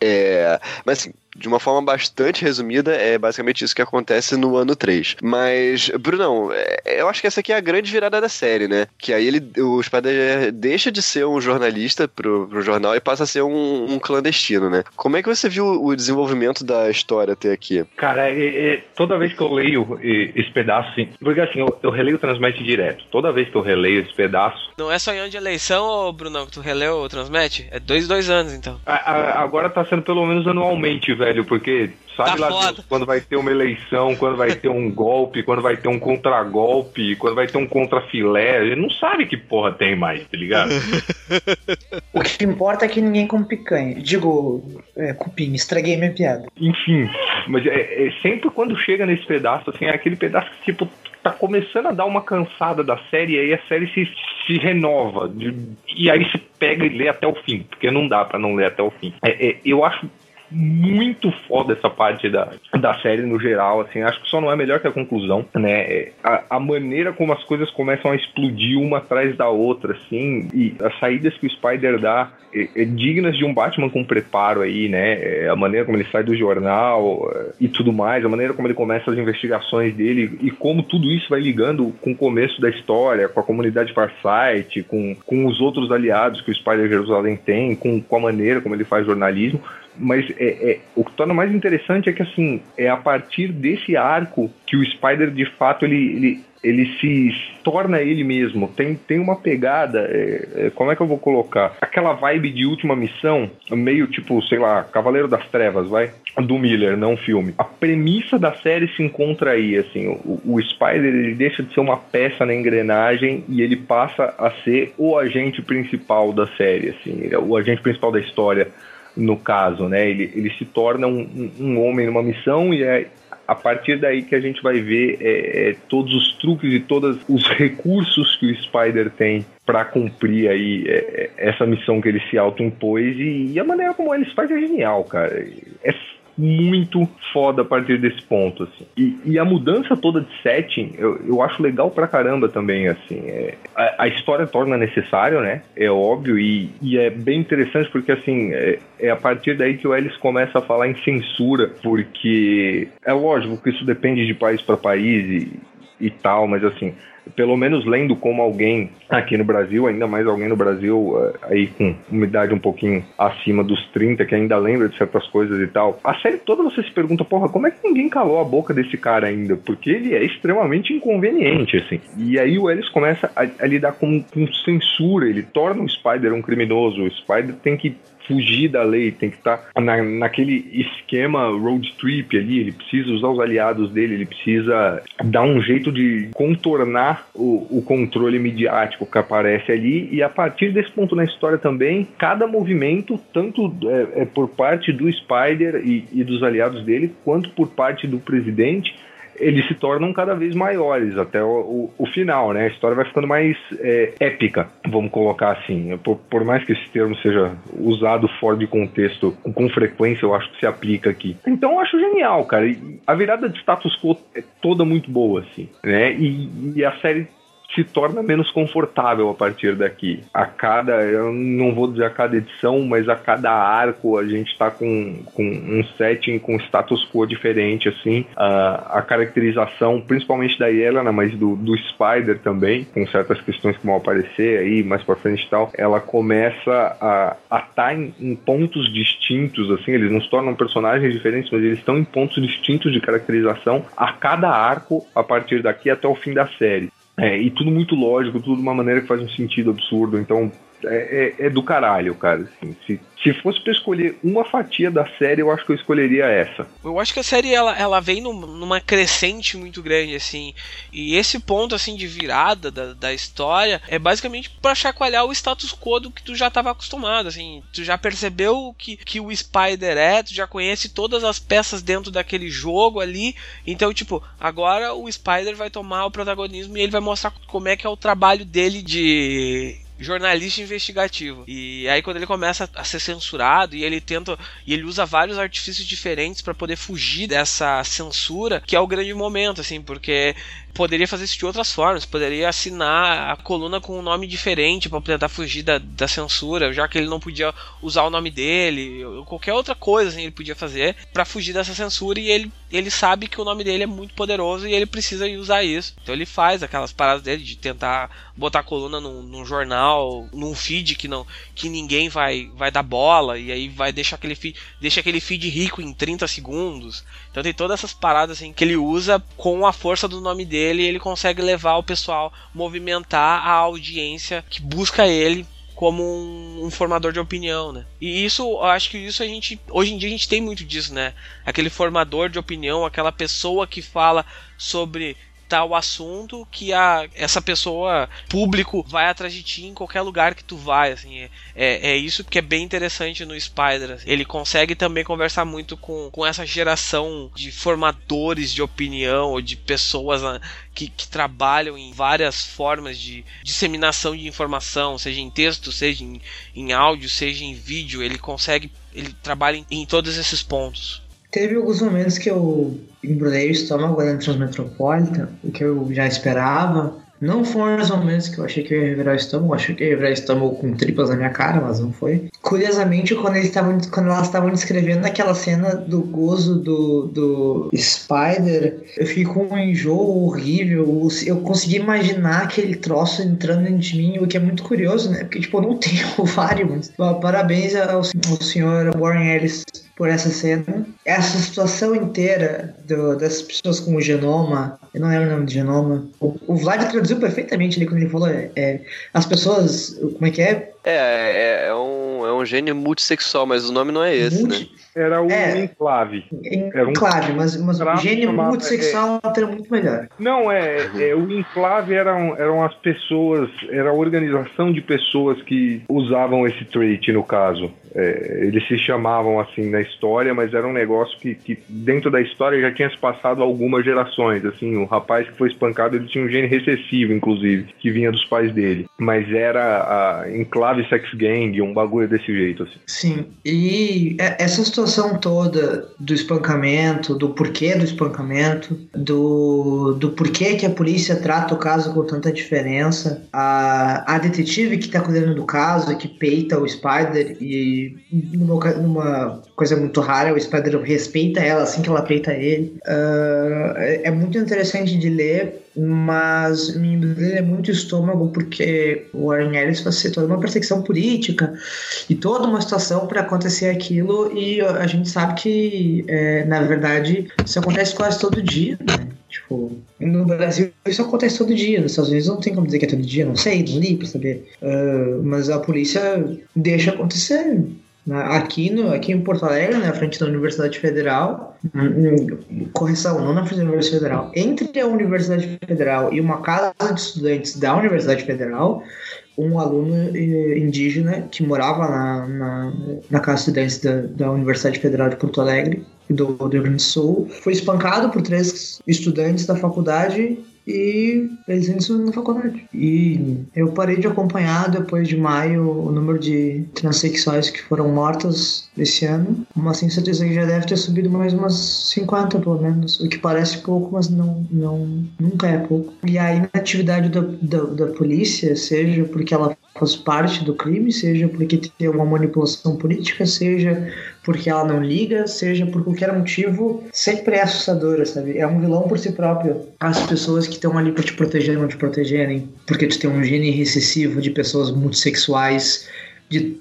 É, mas assim, de uma forma bastante resumida, é basicamente isso que acontece no ano 3. Mas, Brunão, é, eu acho que essa aqui é a grande virada da série, né? Que aí ele, o Spider deixa de ser um jornalista pro, pro jornal e passa a ser um, um, clandestino, né? Como é que você viu o desenvolvimento da história até aqui? Cara, é, é, toda vez que eu leio esse pedaço, assim, porque assim, eu, eu releio o Transmete direto. Toda vez que eu releio esse pedaço. Não é só em ano de eleição, Brunão, que tu releu o Transmete? É dois, dois anos, então. A, a, agora tá sendo pelo menos anualmente, velho, porque sabe tá lá Deus, quando vai ter uma eleição, quando vai ter um golpe, quando vai ter um contragolpe, quando vai ter um contrafilé, ele não sabe que porra tem mais, tá ligado? [laughs] o que importa é que ninguém come picanha. Digo, é, cupim, estraguei minha piada. Enfim, mas é, é, sempre quando chega nesse pedaço, assim, é aquele pedaço que, tipo, tá começando a dar uma cansada da série, e aí a série se, se renova. E aí se pega e lê até o fim, porque não dá para não ler até o fim. É, é, eu acho muito foda essa parte da, da série no geral, assim, acho que só não é melhor que a conclusão, né? É, a, a maneira como as coisas começam a explodir uma atrás da outra, assim, e as saídas que o Spider dá é, é dignas de um Batman com preparo aí, né? É, a maneira como ele sai do jornal é, e tudo mais, a maneira como ele começa as investigações dele e como tudo isso vai ligando com o começo da história, com a comunidade Farsight, com, com os outros aliados que o Spider Jerusalém tem, com, com a maneira como ele faz jornalismo mas é, é, o que torna mais interessante é que assim é a partir desse arco que o Spider de fato ele, ele, ele se torna ele mesmo. Tem, tem uma pegada, é, é, como é que eu vou colocar? Aquela vibe de última missão, meio tipo, sei lá, Cavaleiro das Trevas, vai? Do Miller, não filme. A premissa da série se encontra aí, assim, o, o Spider ele deixa de ser uma peça na engrenagem e ele passa a ser o agente principal da série, assim, o agente principal da história no caso, né? Ele, ele se torna um, um homem numa missão e é a partir daí que a gente vai ver é, é, todos os truques e todos os recursos que o Spider tem para cumprir aí é, é, essa missão que ele se autoimpôs e, e a maneira como ele faz é genial, cara. É muito foda a partir desse ponto, assim. E, e a mudança toda de setting, eu, eu acho legal pra caramba também, assim. É, a, a, história torna necessário, né? É óbvio, e, e é bem interessante porque, assim, é, é, a partir daí que o Ellis começa a falar em censura, porque é lógico que isso depende de país para país e, e tal, mas assim, pelo menos lendo como alguém aqui no Brasil, ainda mais alguém no Brasil eh, aí com uma idade um pouquinho acima dos 30, que ainda lembra de certas coisas e tal. A série toda você se pergunta, porra, como é que ninguém calou a boca desse cara ainda? Porque ele é extremamente inconveniente, assim. E aí o Ellis começa a, a lidar com, com censura, ele torna o Spider um criminoso, o Spider tem que fugir da lei, tem que estar tá na, naquele esquema road trip ali, ele precisa usar os aliados dele, ele precisa dar um jeito de contornar o, o controle midiático que aparece ali, e a partir desse ponto na história também, cada movimento, tanto é, é por parte do Spider e, e dos aliados dele, quanto por parte do presidente, eles se tornam cada vez maiores até o, o, o final, né? A história vai ficando mais é, épica, vamos colocar assim. Por, por, mais que esse termo seja usado fora de contexto com frequência, eu acho que se aplica aqui. Então eu acho genial, cara. E a virada de status quo é toda muito boa, assim, né? E, e a série se torna menos confortável a partir daqui. A cada, eu não vou dizer a cada edição, mas a cada arco a gente está com, com um setting com status quo diferente, assim. A, a caracterização, principalmente da Yelena, mas do, do Spider também, com certas questões que vão aparecer aí mais pra frente e tal, ela começa a estar tá em, em pontos distintos, assim, eles não se tornam personagens diferentes, mas eles estão em pontos distintos de caracterização a cada arco a partir daqui até o fim da série. É, e tudo muito lógico, tudo de uma maneira que faz um sentido absurdo. Então, é, é, é do caralho, cara. Assim. Se, se fosse pra escolher uma fatia da série, eu acho que eu escolheria essa. Eu acho que a série ela, ela vem numa crescente muito grande, assim. E esse ponto, assim, de virada da, da história é basicamente para chacoalhar o status quo do que tu já estava acostumado, assim. Tu já percebeu que, que o Spider é, tu já conhece todas as peças dentro daquele jogo ali. Então, tipo, agora o Spider vai tomar o protagonismo e ele vai mostrar como é que é o trabalho dele de jornalista investigativo. E aí quando ele começa a ser censurado e ele tenta e ele usa vários artifícios diferentes para poder fugir dessa censura, que é o grande momento assim, porque poderia fazer isso de outras formas, poderia assinar a coluna com um nome diferente para tentar fugir da, da censura, já que ele não podia usar o nome dele, ou qualquer outra coisa assim, ele podia fazer para fugir dessa censura e ele, ele sabe que o nome dele é muito poderoso e ele precisa usar isso. Então ele faz aquelas paradas dele de tentar botar a coluna num, num jornal, num feed que não que ninguém vai vai dar bola e aí vai deixar aquele feed, deixa aquele feed rico em 30 segundos. Então tem todas essas paradas assim que ele usa com a força do nome dele, ele consegue levar o pessoal, movimentar a audiência que busca ele como um, um, formador de opinião, né? E isso, eu acho que isso a gente, hoje em dia a gente tem muito disso, né? Aquele formador de opinião, aquela pessoa que fala sobre tal assunto que a, essa pessoa, público, vai atrás de ti em qualquer lugar que tu vai, assim. É, é isso que é bem interessante no Spider. Assim. Ele consegue também conversar muito com, com essa geração de formadores de opinião ou de pessoas né, que, que trabalham em várias formas de disseminação de informação, seja em texto, seja em, em áudio, seja em vídeo. Ele consegue, ele trabalha em, em todos esses pontos. Teve alguns momentos que eu embrulhei o estômago olhando Transmetropolitan, o que eu já esperava. Não foram os momentos que eu achei que eu ia revirar o estômago, achei que eu ia revirar o estômago com tripas na minha cara, mas não foi. Curiosamente, quando, eles tavam, quando elas estavam descrevendo aquela cena do gozo do, do Spider, eu fiquei com um enjoo horrível. Eu consegui imaginar aquele troço entrando dentro de mim, o que é muito curioso, né? Porque, tipo, eu não [laughs] tenho ovário, mas parabéns ao, ao senhor Warren Ellis por essa cena. Essa situação inteira do, dessas pessoas com o genoma, eu não lembro o nome do genoma. O, o Vlad traduziu perfeitamente ali quando ele falou: é, é, as pessoas, como é que é? É, é, é, um, é um gene multissexual, mas o nome não é esse, Multi- né? Era o É. enclave. Era um Enclave, mas, mas o gene chamado- multissexual é um termo muito melhor. Não, é, é, o enclave eram, eram as pessoas, era a organização de pessoas que usavam esse trait, no caso. É, eles se chamavam assim na história, mas era um negócio que, que dentro da história já tinha se passado algumas gerações. Assim, o rapaz que foi espancado, ele tinha um gene recessivo, inclusive, que vinha dos pais dele. Mas era a enclave sex gang, um bagulho desse jeito, assim. Sim, e e- essa situação toda do espancamento, do porquê do espancamento, do, do porquê que a polícia trata o caso com tanta diferença, a, a detetive que tá cuidando do caso, que peita o Spider, e numa, numa coisa muito rara, o Spider respeita ela assim que ela peita ele. Ah, é, muito interessante de ler, mas me embrulha muito o estômago porque o Warren Ellis faz toda uma perseguição política e toda uma situação para acontecer aquilo e a gente sabe que é, na verdade isso acontece quase todo dia né? tipo no Brasil isso acontece todo dia nos Estados Unidos não tem como dizer que é todo dia não sei não li para saber Ah, mas a polícia deixa acontecer? Aqui no aqui em Porto Alegre na frente da Universidade Federal correção não na frente da Universidade Federal entre a Universidade Federal e uma casa de estudantes da Universidade Federal um aluno eh, indígena que morava na, na, na casa de estudantes da, da Universidade Federal de Porto Alegre, do, do Rio Grande do Sul, foi espancado por três estudantes da faculdade e eles ainda estudam na faculdade. E eu parei de acompanhar depois de maio o número de transexuais que foram mortas esse ano, mas tenho certeza que já deve ter subido mais umas 50 pelo menos, o que parece pouco, mas não, não nunca é pouco. E a inatividade da, da, da polícia, seja porque ela faz parte do crime, seja porque tem uma manipulação política, seja porque ela não liga, seja por qualquer motivo, sempre é assustadora, sabe? É um vilão por si próprio. As pessoas que estão ali para te proteger não te protegerem, porque tu tem um gene recessivo de pessoas multissexuais de,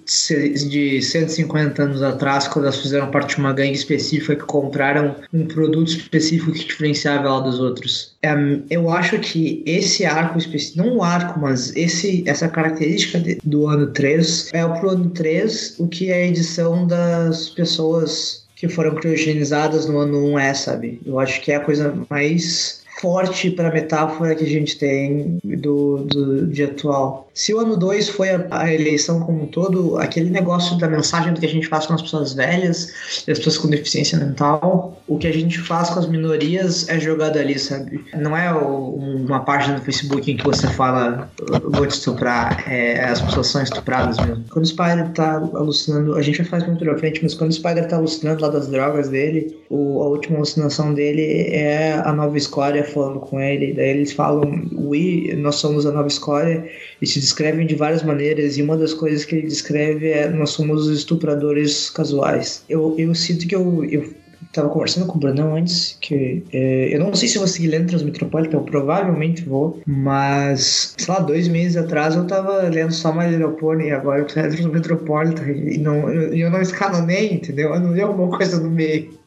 de 150 anos atrás, quando elas fizeram parte de uma gangue específica que compraram um produto específico que diferenciava ela dos outros. É, eu acho que esse arco específico, não o arco, mas esse, essa característica de- do ano 3 é pro ano 3 o que é a edição das pessoas que foram criogenizadas no ano 1 é, sabe? Eu acho que é a coisa mais forte para metáfora que a gente tem do, do dia atual. Se o ano 2 foi a, a eleição como um todo, aquele negócio da mensagem do que a gente faz com as pessoas velhas as pessoas com deficiência mental, o que a gente faz com as minorias é jogado ali, sabe? Não é o- uma página no Facebook em que você fala "Eu vou te estuprar, é, as pessoas são estupradas mesmo. Quando o Spider tá alucinando, a gente vai falar muito pra frente, mas quando o Spider tá alucinando lá das drogas dele, o, a última alucinação dele é a nova escória falando com ele, daí eles falam, we, nós somos a nova escória, e se descrevem de várias maneiras, e uma das coisas que ele descreve é nós somos os estupradores casuais. Eu, eu sinto que eu, eu tava conversando com o Brunão antes, que é, eu não sei se eu vou seguir lendo Transmetropolitan, eu provavelmente vou, mas, sei lá, dois meses atrás eu tava lendo só Little Pony, e agora eu tô lendo Transmetropolitan, e não, eu, eu não escalonei, entendeu? Eu não li alguma coisa no meio.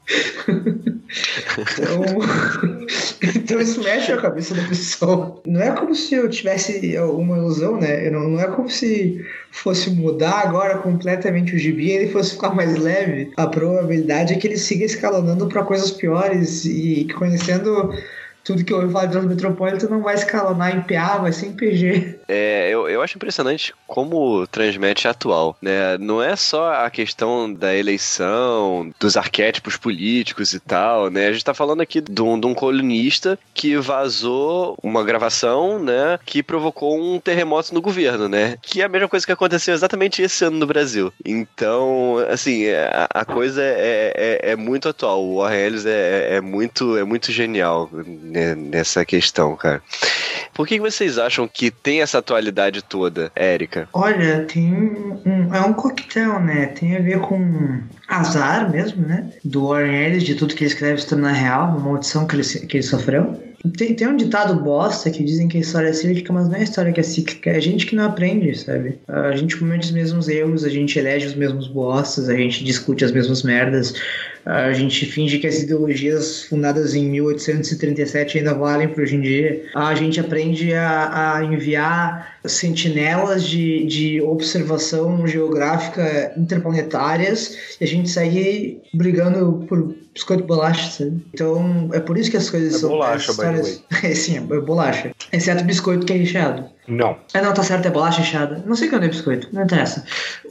Então, [laughs] então isso mexe a cabeça da pessoa. Não é como se eu tivesse uma ilusão, né? Não, não é como se fosse mudar agora completamente o gibi e ele fosse ficar mais leve. A probabilidade é que ele siga escalonando para coisas piores e conhecendo tudo que eu ouvi falar de Transmetropolitan não vai escalonar em PA, vai ser em PG. É, eu, eu acho impressionante como transmete atual, né? Não é só a questão da eleição, dos arquétipos políticos e tal, né? A gente tá falando aqui de um, de um colunista que vazou uma gravação, né? Que provocou um terremoto no governo, né? Que é a mesma coisa que aconteceu exatamente esse ano no Brasil. Então, assim, é, a, a coisa é, é, é muito atual. O Warren Ellis é, é, muito, é muito genial né, nessa questão, cara. Por que vocês acham que tem essa atualidade toda, Érica? Olha, tem um, é um coquetel, né? Tem a ver com azar mesmo, né? Do Warren Ellis, de tudo que ele escreve se tornar real, uma maldição que ele, que ele sofreu. Tem, tem um ditado bosta que dizem que a história é cíclica, mas não é história que é cíclica, é a gente que não aprende, sabe? A gente comete os mesmos erros, a gente elege os mesmos bostas, a gente discute as mesmas merdas. A gente finge que as ideologias fundadas em 1837 ainda valem para hoje em dia. A gente aprende a, a enviar sentinelas de, de observação geográfica interplanetárias e a gente segue brigando por biscoito bolacha, sabe? Então é por isso que as coisas é são. Bolacha, histórias... [laughs] é, sim, é bolacha. Exceto biscoito que é recheado. Não. É, não, tá certo, é bolacha recheada. Não sei quando é biscoito, não interessa.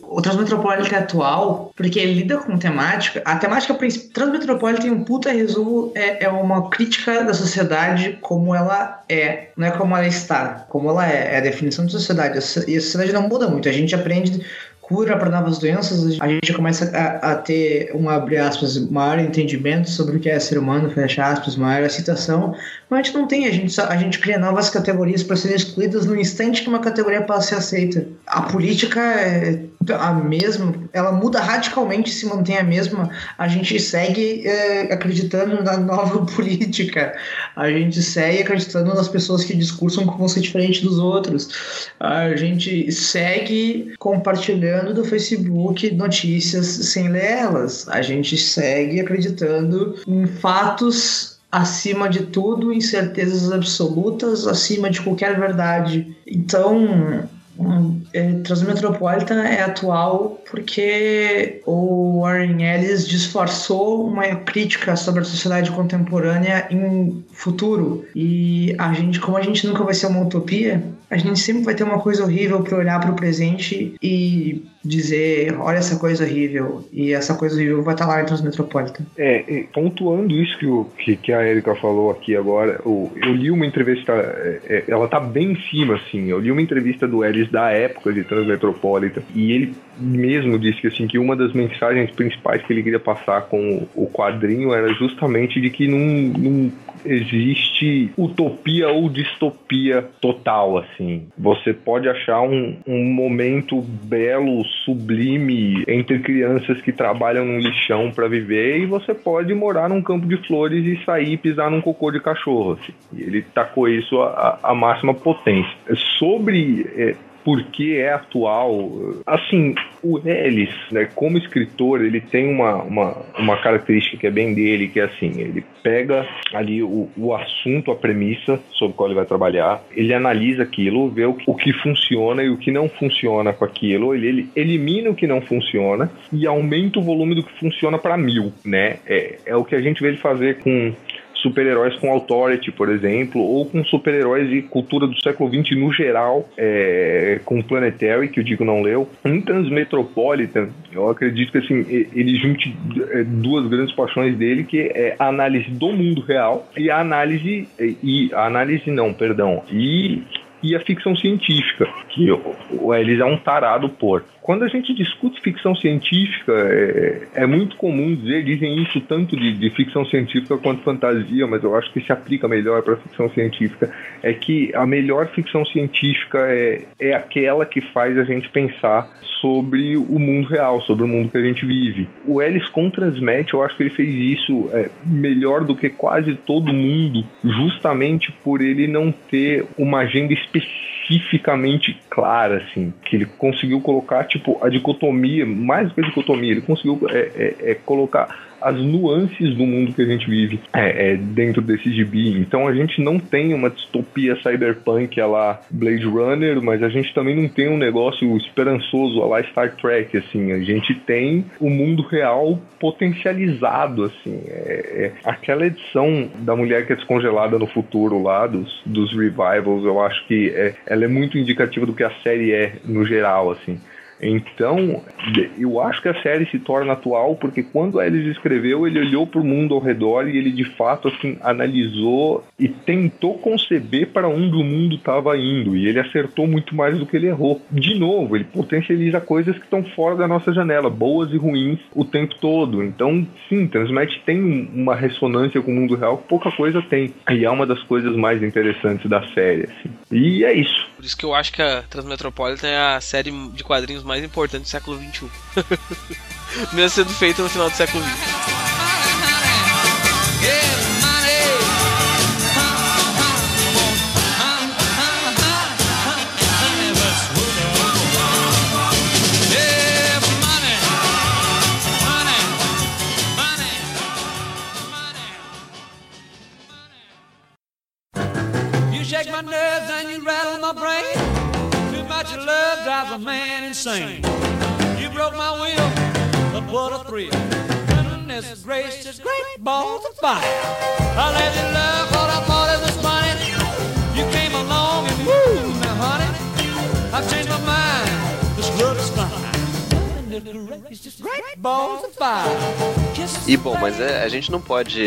O Transmetropolitan é atual porque ele lida com temática. A temática Transmetropolitan tem um puta resumo, é, é uma crítica da sociedade como ela é, não é como ela está, como ela é. É a definição de sociedade. E a sociedade não muda muito. A gente aprende cura para novas doenças, a gente começa a, a, ter um, abre aspas, maior entendimento sobre o que é ser humano, fecha aspas, maior aceitação, mas a gente não tem, a gente, a gente cria novas categorias para serem excluídas no instante que uma categoria passa a ser aceita. A política é a mesma, ela muda radicalmente se mantém a mesma. A gente segue é, acreditando na nova [laughs] política, a gente segue acreditando nas pessoas que discursam como ser diferente dos outros, a gente segue compartilhando do Facebook notícias sem ler elas, a gente segue acreditando em fatos acima de tudo, incertezas absolutas, acima de qualquer verdade. Então, é, Transmetropolitan é atual porque o Warren Ellis disfarçou uma crítica sobre a sociedade contemporânea em futuro. E a gente, como a gente nunca vai ser uma utopia, a gente sempre vai ter uma coisa horrível para olhar para o presente e dizer, olha essa coisa horrível, e essa coisa horrível vai estar lá em Transmetropolitan. É, pontuando isso que, o, que, que a Erika falou aqui agora, eu, eu li uma entrevista, é, é, ela tá bem em cima, assim, eu li uma entrevista do Ellis da época de Transmetropolitan, e ele mesmo disse que, assim, que uma das mensagens principais que ele queria passar com o quadrinho era justamente de que não, não existe utopia ou distopia total, assim. Você pode achar um, um momento belo, sublime entre crianças que trabalham num lixão para viver e você pode morar num campo de flores e sair e pisar num cocô de cachorro, assim. E ele tacou isso à máxima potência. Sobre é, porque é atual. Assim, o Ellis, né, como escritor, ele tem uma, uma, uma característica que é bem dele, que é assim, ele pega ali o, o assunto, a premissa sobre o qual ele vai trabalhar, ele analisa aquilo, vê o, o que funciona e o que não funciona com aquilo, ele, ele elimina o que não funciona e aumenta o volume do que funciona para mil, né? É, é o que a gente vê ele fazer com super-heróis com Authority, por exemplo, ou com super-heróis e cultura do século XX no geral, é, com Planetary, que o Digo não leu. Em Transmetropolitan, eu acredito que assim, ele junte é, duas grandes paixões dele, que é a análise do mundo real e a análise, e a análise não, perdão, e e a ficção científica, que o Ellis é um tarado por. Quando a gente discute ficção científica, é, é muito comum dizer, dizem isso tanto de, de, ficção científica quanto fantasia, mas eu acho que se aplica melhor para ficção científica, é que a melhor ficção científica é, é aquela que faz a gente pensar sobre o mundo real, sobre o mundo que a gente vive. O Ellis com Transmet, eu acho que ele fez isso é, melhor do que quase todo mundo, justamente por ele não ter uma agenda específica especificamente clara, assim, que ele conseguiu colocar, tipo, a dicotomia, mais do que a dicotomia, ele conseguiu é, é, é colocar as nuances do mundo que a gente vive é, é, dentro desse gibi. Então a gente não tem uma distopia cyberpunk a lá Blade Runner, mas a gente também não tem um negócio esperançoso a lá Star Trek, assim. A gente tem o mundo real potencializado, assim. É, é, aquela edição da mulher que é descongelada no futuro lá, dos, dos revivals, eu acho que é, ela é muito indicativa do que a série é no geral, assim. Então, eu acho que a série se torna atual porque quando Ellis escreveu, ele olhou para o mundo ao redor e ele de fato assim analisou e tentou conceber para onde o mundo estava indo e ele acertou muito mais do que ele errou. De novo, ele potencializa coisas que estão fora da nossa janela, boas e ruins o tempo todo. Então, sim, Transmet tem uma ressonância com o mundo real que pouca coisa tem. E é uma das coisas mais interessantes da série. Assim. E é isso. Por isso que eu acho que a Transmetropolitan é a série de quadrinhos mais mais importantes do século XXI. [laughs] Mesmo sendo feito no final do século XX. shake my nerves and you rattle my brain. Love drives a man insane. You broke my will, but what a thrill. Goodness gracious, great balls of fire. I let you love what I thought it was funny. You came along and woo, now honey, I've changed my mind. E bom, mas é, a gente não pode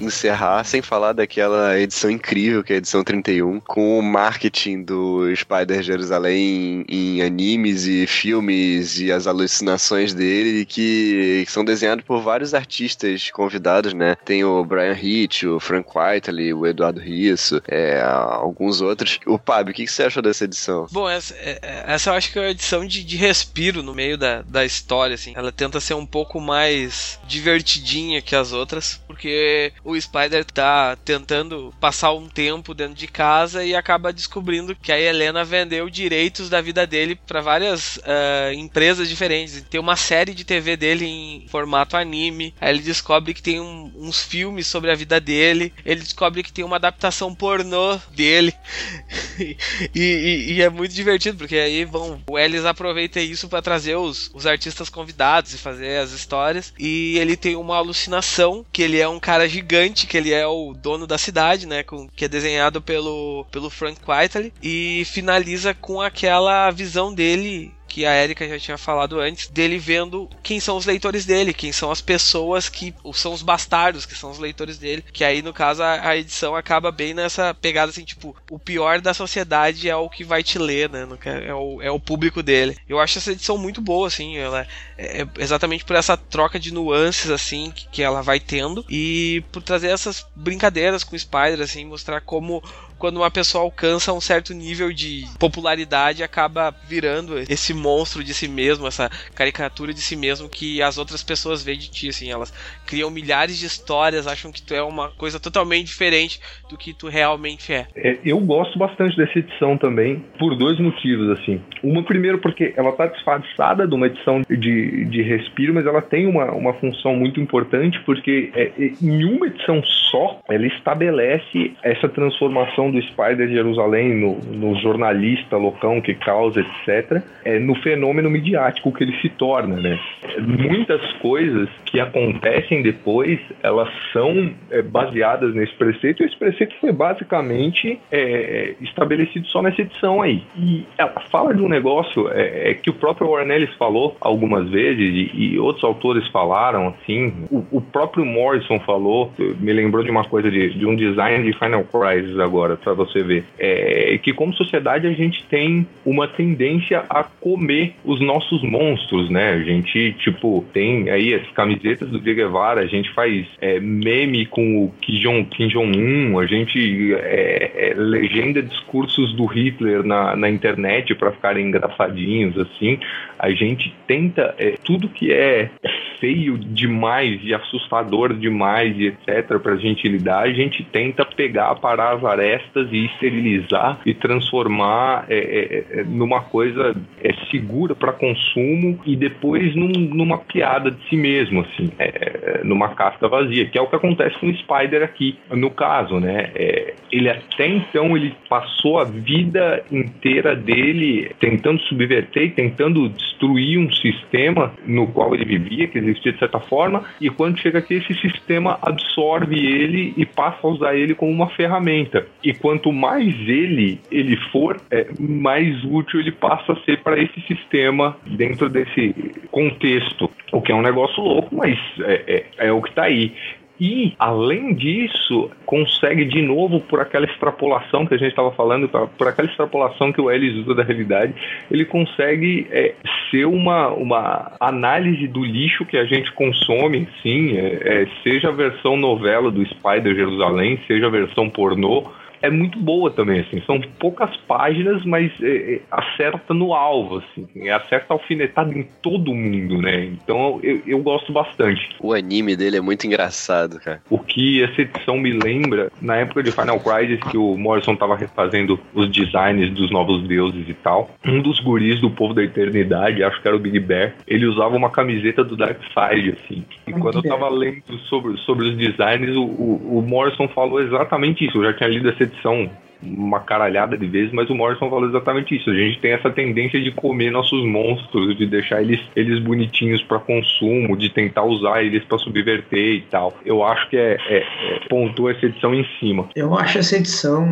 encerrar sem falar daquela edição incrível que é a edição 31, com o marketing do Spider Jerusalém em, em animes e filmes e as alucinações dele, que, que, são desenhados por vários artistas convidados, né? Tem o Brian Hitch, o Frank Whiteley, o Eduardo Risso, é, alguns outros. O Pab, o que, que você achou dessa edição? Bom, essa, é, essa eu acho que é uma edição de, de respiro no meio da, da história, assim. Ela tenta ser um pouco mais divertidinha que as outras, porque o Spider tá tentando passar um tempo dentro de casa e acaba descobrindo que a Helena vendeu direitos da vida dele para várias uh, empresas diferentes. Tem uma série de TV dele em formato anime. Aí ele descobre que tem um, uns filmes sobre a vida dele. Ele descobre que tem uma adaptação pornô dele. [laughs] e, e, e, é muito divertido, porque aí vão. O Ellis aproveita isso para trazer os, os artistas convidados e fazer as histórias. E ele tem uma alucinação que ele é um cara gigante, que ele é o dono da cidade, né? Com, que é desenhado pelo, pelo Frank Whiteley. E finaliza com aquela visão dele que a Erika já tinha falado antes, dele vendo quem são os leitores dele, quem são as pessoas que são os bastardos, que são os leitores dele. Que aí, no caso, a, a edição acaba bem nessa pegada assim, tipo, o pior da sociedade é o que vai te ler, né? É o, é o público dele. Eu acho essa edição muito boa, assim, ela é, é exatamente por essa troca de nuances, assim, que, que ela vai tendo e por trazer essas brincadeiras com o Spider, assim, mostrar como quando uma pessoa alcança um certo nível de popularidade, acaba virando esse monstro de si mesmo, essa caricatura de si mesmo que as outras pessoas veem de ti, assim, elas criam milhares de histórias, acham que tu é uma coisa totalmente diferente do que tu realmente é. é eu gosto bastante dessa edição também, por dois motivos, assim. Uma, primeiro, porque ela tá disfarçada de uma edição de, de respiro, mas ela tem uma, uma função muito importante, porque é, em uma edição só, ela estabelece essa transformação do Spider de Jerusalém no, no jornalista loucão que causa, etc., é no fenômeno midiático que ele se torna, né? Muitas coisas que acontecem depois, elas são é, baseadas nesse preceito, e esse preceito foi basicamente é, estabelecido só nessa edição aí. E ela fala de um negócio é, é que o próprio Warren Ellis falou algumas vezes, e, e outros autores falaram, assim, o, o, próprio Morrison falou, me lembrou de uma coisa de, de um design de Final Crisis agora, para você ver. É que como sociedade a gente tem uma tendência a comer os nossos monstros, né? A gente, tipo, tem aí as camisetas do Che Guevara, a gente faz é, meme com o Kim Jong-un, a gente é, é, legenda discursos do Hitler na, na internet para ficarem engraçadinhos, assim. A gente tenta é, tudo que é feio demais e assustador demais e etc para a gente lidar, a gente tenta pegar, parar as arestas e esterilizar e transformar é, é, é numa coisa é, segura para consumo e depois num, numa piada de si mesmo, assim, é, é, numa casca vazia, que é o que acontece com o Spider aqui, no caso, né? ele até então ele passou a vida inteira dele tentando subverter e tentando destruir um sistema no qual ele vivia, que existia de certa forma, e quando chega aqui, esse sistema absorve ele e passa a usar ele como uma ferramenta. E quanto mais ele ele for, é, mais útil ele passa a ser para esse sistema dentro desse contexto. O que é um negócio louco, mas é, é, é o que está aí. E, além disso, consegue de novo, por aquela extrapolação que a gente estava falando, por aquela extrapolação que o Ellis usa da realidade, ele consegue é, ser uma, uma análise do lixo que a gente consome, sim, é, é, seja a versão novela do Spider Jerusalém, seja a versão pornô, é muito boa também, assim. São poucas páginas, mas é, é, acerta no alvo, assim. É, acerta alfinetado em todo mundo, né? Então eu, eu gosto bastante. O anime dele é muito engraçado, cara. O que essa edição me lembra, na época de Final Crisis, que o Morrison tava refazendo os designs dos novos deuses e tal, um dos guris do povo da eternidade, acho que era o Big Bear, ele usava uma camiseta do Dark Side, assim. E quando eu tava lendo sobre, sobre os designs, o, o, o Morrison falou exatamente isso. Eu já tinha lido essa edição uma caralhada de vezes, mas o Morrison falou exatamente isso. A gente tem essa tendência de comer nossos monstros, de deixar eles, eles bonitinhos para consumo, de tentar usar eles para subverter e tal. Eu acho que é, é, é, essa edição em cima. Eu acho essa edição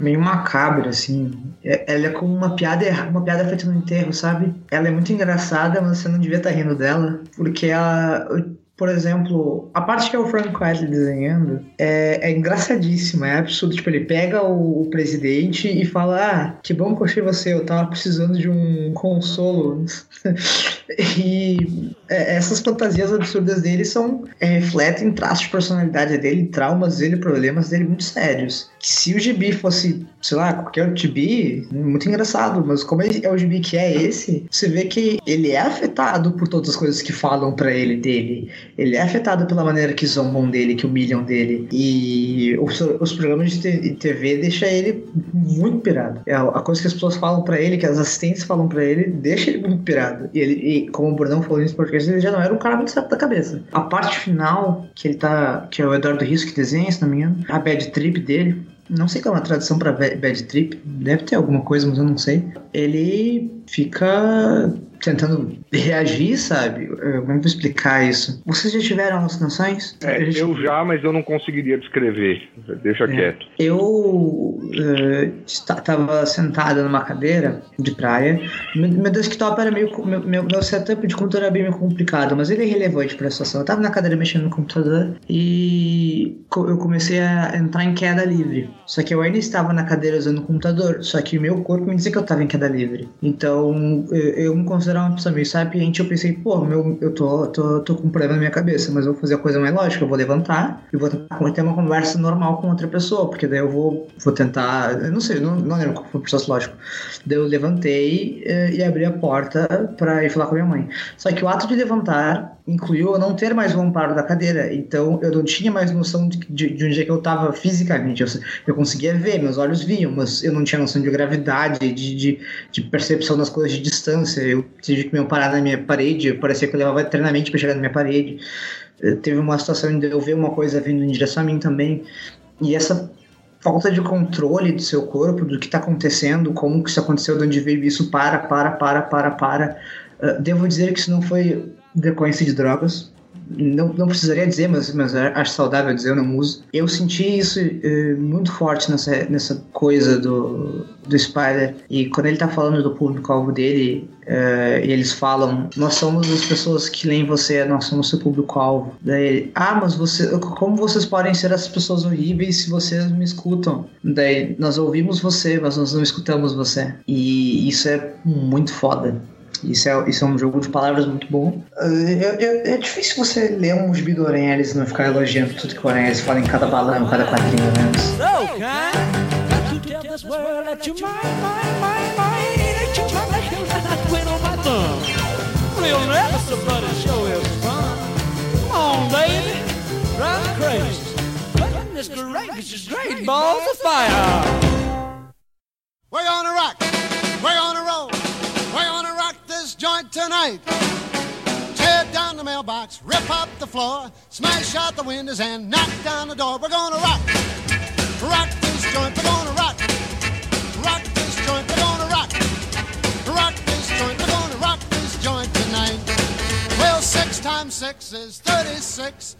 meio macabra, assim. É, ela é como uma piada, uma piada feita no enterro, sabe? Ela é muito engraçada, mas você não devia estar tá rindo dela, porque ela por exemplo, a parte que é o Frank Quitely desenhando é, é, engraçadíssima, é absurdo. Tipo, ele pega o, o, presidente e fala: Ah, que bom que eu achei você, eu tava precisando de um consolo. [laughs] e é, essas fantasias absurdas dele são é, refletem traços de personalidade dele, traumas dele, problemas dele muito sérios. Se o gibi fosse, sei lá, qualquer outro gibi, muito engraçado, mas como é o gibi que é esse, você vê que ele é afetado por todas as coisas que falam para ele dele ele é afetado pela maneira que zombam dele, que humilham dele. E os, os programas de TV deixam ele muito pirado. É a coisa que as pessoas falam para ele, que as assistentes falam para ele, deixa ele muito pirado. E ele, e, como o Burnão falou nesse podcast, ele já não era um cara muito certo da cabeça. A parte final, que ele tá. que é o Eduardo Risso que desenha, se não me engano, a bad trip dele, não sei qual é uma tradução para bad trip, deve ter alguma coisa, mas eu não sei. Ele fica tentando reagir, sabe? Como vou explicar isso? Vocês já tiveram alucinações? É, eu já, mas eu não conseguiria descrever. Deixa é. quieto. Eu estava uh, sentada numa cadeira de praia. Meu, meu desktop era meio. Meu, meu, meu, setup de computador era bem meio complicado, mas ele é relevante para a situação. Eu estava na cadeira mexendo no computador e eu comecei a entrar em queda livre. Só que eu ainda estava na cadeira usando o computador, só que meu corpo me dizia que eu estava em queda livre. Então eu, eu me considerar uma pessoa meio sapiente, eu pensei, pô, meu, eu tô, tô, tô com um problema na minha cabeça, mas eu vou fazer a coisa mais lógica, eu vou levantar e vou ter uma conversa normal com outra pessoa, porque daí eu vou, vou tentar, eu não sei, não, não lembro qual foi o processo lógico. Daí eu levantei e, e abri a porta para ir falar com a minha mãe. Só que o ato de levantar incluiu eu não ter mais o amparo da cadeira. Então eu não tinha mais noção de, de, de onde é que eu estava fisicamente. Eu, eu, conseguia ver, meus olhos viam, mas eu não tinha noção de gravidade, de, de, de percepção das coisas de distância. Eu tive que me amparar na minha parede, parecia que eu levava treinamento para chegar na minha parede. Eu, teve uma situação de eu ver uma coisa vindo em direção a mim também. E essa falta de controle do seu corpo, do que está acontecendo, como que isso aconteceu, de onde veio isso, para, para, para, para, para. Uh, devo dizer que isso não foi decorrência de drogas. Não, não precisaria dizer, mas, mas acho saudável dizer, eu não uso. Eu senti isso uh, muito forte nessa, nessa coisa do, do Spider. E quando ele tá falando do público-alvo dele, uh, e eles falam: Nós somos as pessoas que leem você, nós somos seu público-alvo. Daí, ah, mas você, como vocês podem ser as pessoas horríveis se vocês me escutam? Daí, nós ouvimos você, mas nós não escutamos você. E isso é muito foda. Isso é, isso é um jogo de palavras muito bom. É, é, é difícil você ler um gibi do Aranheles e não ficar elogiando tudo que o Aranheles fala em cada balão, cada quadrinho, né? To quit on is great. Balls of fire. We're gonna rock, joint tonight. Tear down the mailbox, rip up the floor, smash out the windows and knock down the door. We're gonna rock, rock this joint. We're gonna rock, rock this joint. We're gonna rock, rock this joint. We're gonna rock this joint tonight. Well, six times six is thirty-six.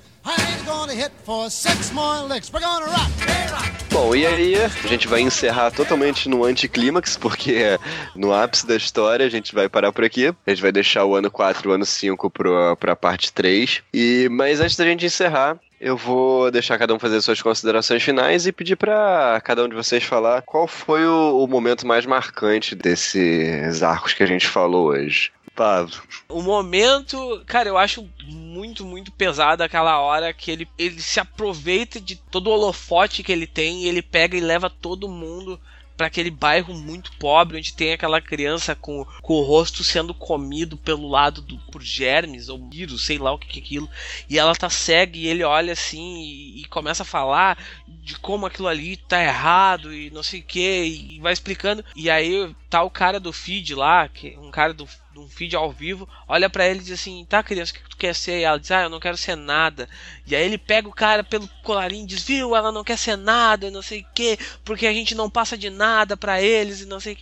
Bom, e aí a gente vai encerrar totalmente no anticlímax, porque no ápice da história a gente vai parar por aqui. A gente vai deixar o ano 4 e o ano 5 pro, pra parte 3. E, mas antes da gente encerrar, eu vou deixar cada um fazer suas considerações finais e pedir para cada um de vocês falar qual foi o, o momento mais marcante desses arcos que a gente falou hoje. Pablo. O momento, cara, eu acho muito, muito pesado aquela hora que ele, ele se aproveita de todo o holofote que ele tem e ele pega e leva todo mundo para aquele bairro muito pobre onde tem aquela criança com, com o rosto sendo comido pelo lado do, por germes ou vírus, sei lá o que, que é aquilo, e ela tá cega e ele olha assim e, e, começa a falar de como aquilo ali tá errado e não sei o que, e vai explicando, e aí tá o cara do feed lá, que um cara do um feed ao vivo, olha para ele e diz assim: "Tá, criança, o que tu quer ser?" E ela diz: "Ah, eu não quero ser nada". E aí ele pega o cara pelo colarinho e diz: "Viu, ela não quer ser nada, não sei o quê, porque a gente não passa de nada para eles e não sei".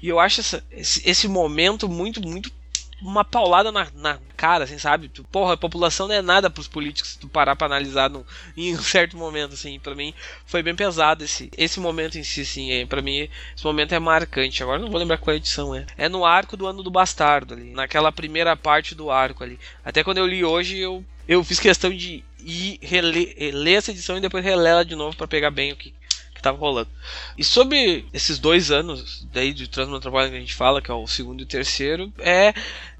E eu acho essa, esse, esse momento muito muito uma paulada na, na cara, assim, sabe? Tu, porra, a população não é nada pros políticos se tu parar pra analisar no, [laughs] em um certo momento, assim. Pra mim foi bem pesado esse, esse momento em si, assim. É, pra mim esse momento é marcante. Agora não vou lembrar qual edição é. É no arco do Ano do Bastardo ali. Naquela primeira parte do arco ali. Até quando eu li hoje, eu, eu fiz questão de ir reler, ler essa edição e depois reler de novo para pegar bem o que, tava rolando. E sobre esses dois anos daí de Transmetropolitan que a gente fala, que é o segundo e o terceiro, é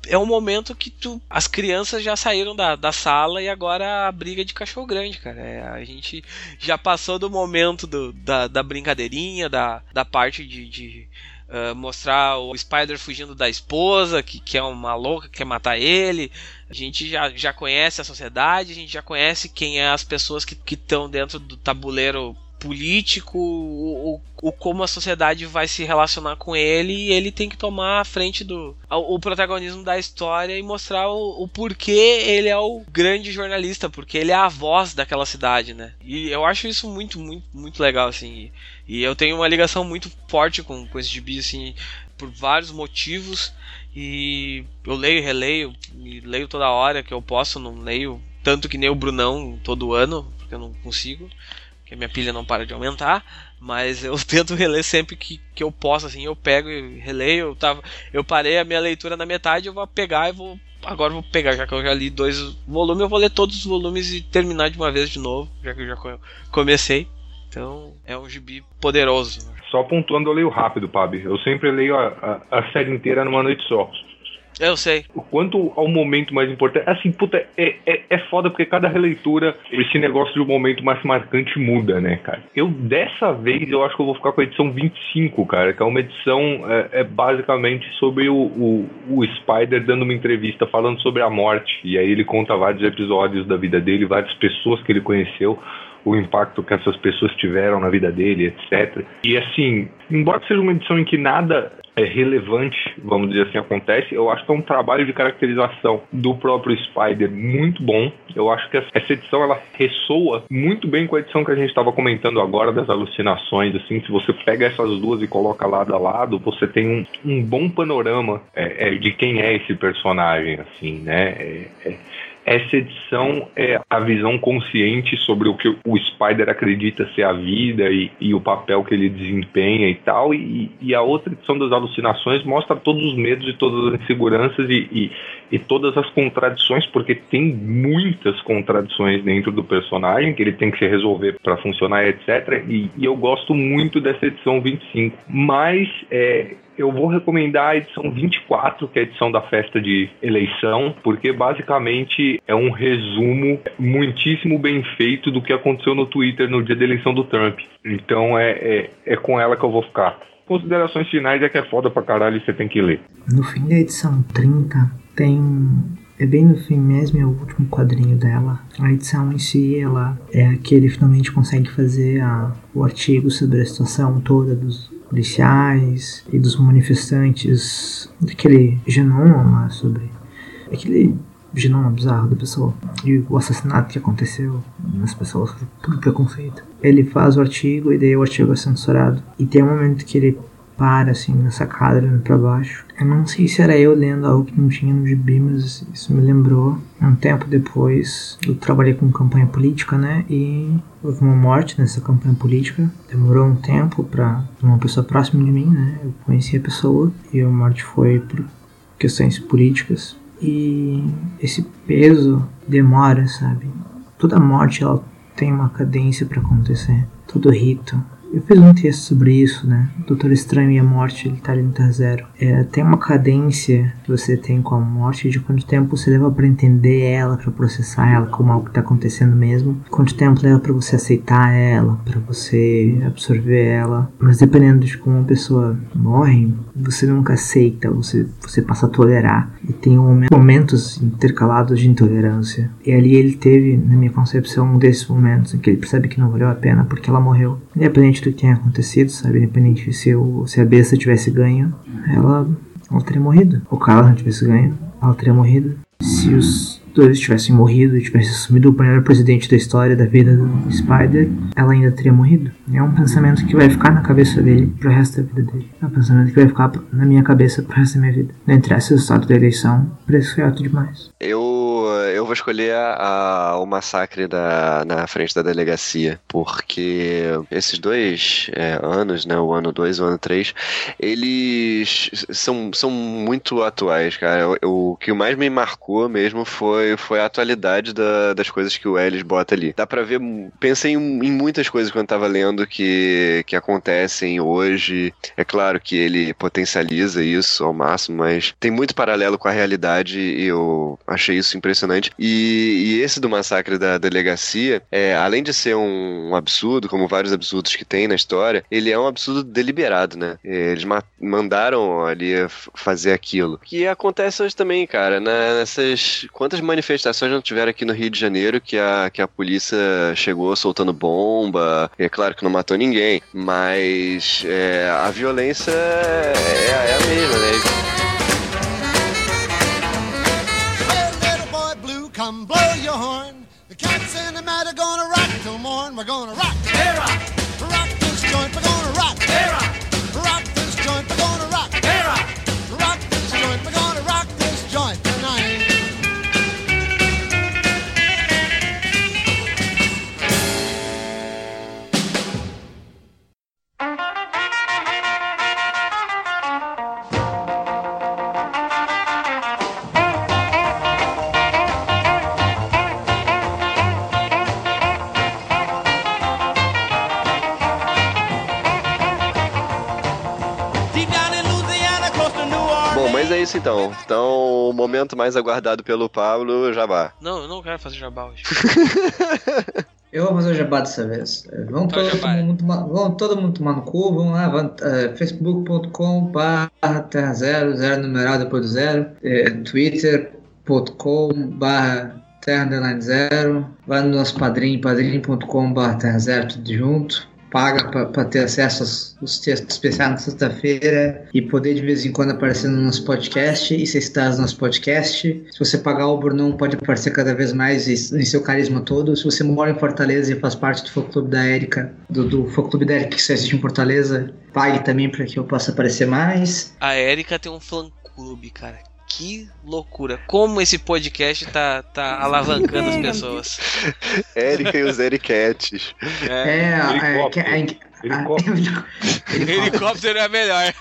é um momento que tu, as crianças já saíram da, da sala e agora a briga de cachorro grande, cara. É, a gente já passou do momento do, da, da brincadeirinha, da, da parte de, de uh, mostrar o Spider fugindo da esposa, que, que é uma louca, que quer matar ele. A gente já, já conhece a sociedade, a gente já conhece quem é as pessoas que estão dentro do tabuleiro político, o, como a sociedade vai se relacionar com ele e ele tem que tomar a frente do o, o protagonismo da história e mostrar o, o, porquê ele é o grande jornalista, porque ele é a voz daquela cidade, né? E eu acho isso muito, muito, muito legal, assim. E, eu tenho uma ligação muito forte com, com esse gibi, assim, por vários motivos. E eu leio e releio, e leio toda hora que eu posso, não leio tanto que nem o Brunão todo ano, porque eu não consigo minha pilha não para de aumentar, mas eu [laughs] tento reler sempre que, que eu posso, assim, eu pego e releio, eu, tava, eu parei a minha leitura na metade, eu vou pegar e vou, agora eu vou pegar, já que eu já li dois volumes, eu vou ler todos os volumes e terminar de uma vez de novo, já que eu já comecei, então é um gibi poderoso. Só pontuando, eu leio rápido, Pab, eu sempre leio a, a, a série inteira numa noite só. Eu sei. Quanto ao momento mais importante, assim, puta, é, é, é foda porque cada releitura, esse negócio de um momento mais marcante muda, né, cara? Eu, dessa vez, eu acho que eu vou ficar com a edição 25, cara, que é uma edição, é, é basicamente sobre o, o, o, Spider dando uma entrevista falando sobre a morte, e aí ele conta vários episódios da vida dele, várias pessoas que ele conheceu, o impacto que essas pessoas tiveram na vida dele, etc. E assim, embora seja uma edição em que nada é relevante, vamos dizer assim, acontece, eu acho que é um trabalho de caracterização do próprio Spider muito bom. Eu acho que essa edição ela ressoa muito bem com a edição que a gente estava comentando agora das alucinações. Assim, se você pega essas duas e coloca lado a lado, você tem um, um bom panorama é, é, de quem é esse personagem, assim, né? É, é essa edição é a visão consciente sobre o que o Spider acredita ser a vida e, e o papel que ele desempenha e tal. E, e, a outra edição das alucinações mostra todos os medos e todas as inseguranças e, e, e todas as contradições, porque tem muitas contradições dentro do personagem que ele tem que se resolver para funcionar, etc. E, e, eu gosto muito dessa edição 25. Mas é, eu vou recomendar a edição 24, que é a edição da festa de eleição, porque basicamente é um resumo muitíssimo bem feito do que aconteceu no Twitter no dia da eleição do Trump. Então é, é, é com ela que eu vou ficar. Considerações finais é que é foda pra caralho e você tem que ler. No fim da edição 30, tem é bem no fim mesmo, é o último quadrinho dela. A edição em si, ela é que ele finalmente consegue fazer a, o artigo sobre a situação toda dos policiais e dos manifestantes daquele genoma sobre aquele genoma bizarro da pessoa e o assassinato que aconteceu nas pessoas por preconceito. Ele faz o artigo e daí o artigo é censurado. E tem um momento que ele para assim nessa sacada olhando pra baixo. Eu não sei se era eu lendo algo que não tinha no gibi, mas isso me lembrou. Um tempo depois, eu trabalhei com campanha política, né? E houve uma morte nessa campanha política. Demorou um tempo para uma pessoa próxima de mim, né? Eu conheci a pessoa e a morte foi por questões políticas. E esse peso demora, sabe? Toda morte ela tem uma cadência para acontecer. Todo rito, eu fiz um texto sobre isso, né? Doutor Estranho e a Morte, ele tá ali no Terra Zero. É, tem uma cadência que você tem com a morte de quanto tempo você leva para entender ela, para processar ela como algo que tá acontecendo mesmo. Quanto tempo leva para você aceitar ela, para você absorver ela. Mas dependendo de como uma pessoa morre, você nunca aceita, você, você passa a tolerar. E tem momentos intercalados de intolerância. E ali ele teve, na minha concepção, um desses momentos em que ele percebe que não valeu a pena porque ela morreu. Independente do que tenha acontecido, sabe? Independente se, o, se a besta tivesse ganho, ela, ela teria morrido. O não tivesse ganho, ela teria morrido. Se os dois tivessem morrido tivesse assumido o primeiro presidente da história da vida do Spider, ela ainda teria morrido. É um pensamento que vai ficar na cabeça dele pro resto da vida dele. É um pensamento que vai ficar na minha cabeça pro resto da minha vida. Não interessa o resultado da eleição, preço foi alto demais. Eu, eu vou escolher a, a- o massacre da, na frente da delegacia, porque esses dois é, anos, né, o ano 2 e o ano 3, eles são, são muito atuais, cara. O, o que mais me marcou mesmo foi, foi a atualidade da- das coisas que o Ellis bota ali. Dá pra ver, pensei em, em muitas coisas quando tava lendo que, que acontecem hoje. É claro que ele potencializa isso ao máximo, mas tem muito paralelo com a realidade e eu achei isso impressionante. E, e esse do massacre da delegacia, é, além de ser um, um absurdo, como vários absurdos que tem na história, ele é um absurdo deliberado, né? Eles ma- mandaram ali fazer aquilo. Que acontece hoje também, cara, né? nessas... Quantas manifestações não tiveram aqui no Rio de Janeiro que a, que a polícia chegou soltando bomba, é claro que não matou ninguém, mas é, a violência é, é a mesma, né? Come blow your horn. The cats in the mat are gonna rock till morn. We're gonna rock. Hey. Rock isso então. Então, o momento mais aguardado pelo Pablo, Jabá. Não, eu não quero fazer jabá hoje. [laughs] Eu vou fazer o jabá dessa vez. Vamos Faz todo, jabá. mundo, tomar- vamos todo mundo tomar no cu, vamos lá, é, facebook.com barra terra zero, zero numerado depois do zero, é, twitter.com barra terra zero, vai no nosso padrinho, padrinho.com barra terra zero, tudo junto. Paga pra ter acesso aos, aos textos especiais na sexta-feira e poder de vez em quando aparecer no nosso podcast e ser citado no nosso podcast. Se você pagar o Brunão, pode aparecer cada vez mais em seu carisma todo. Se você mora em Fortaleza e faz parte do fã clube da Érica, do, do fã clube da Érica que só existe em Fortaleza, pague também para que eu possa aparecer mais. A Erika tem um fã clube, cara. Que loucura. Como esse podcast tá, tá alavancando as [laughs] pessoas. Érica e os Eriquetes. É. É, a- a- Helicóptero. que- a- Helicóptero. Helicóptero é melhor.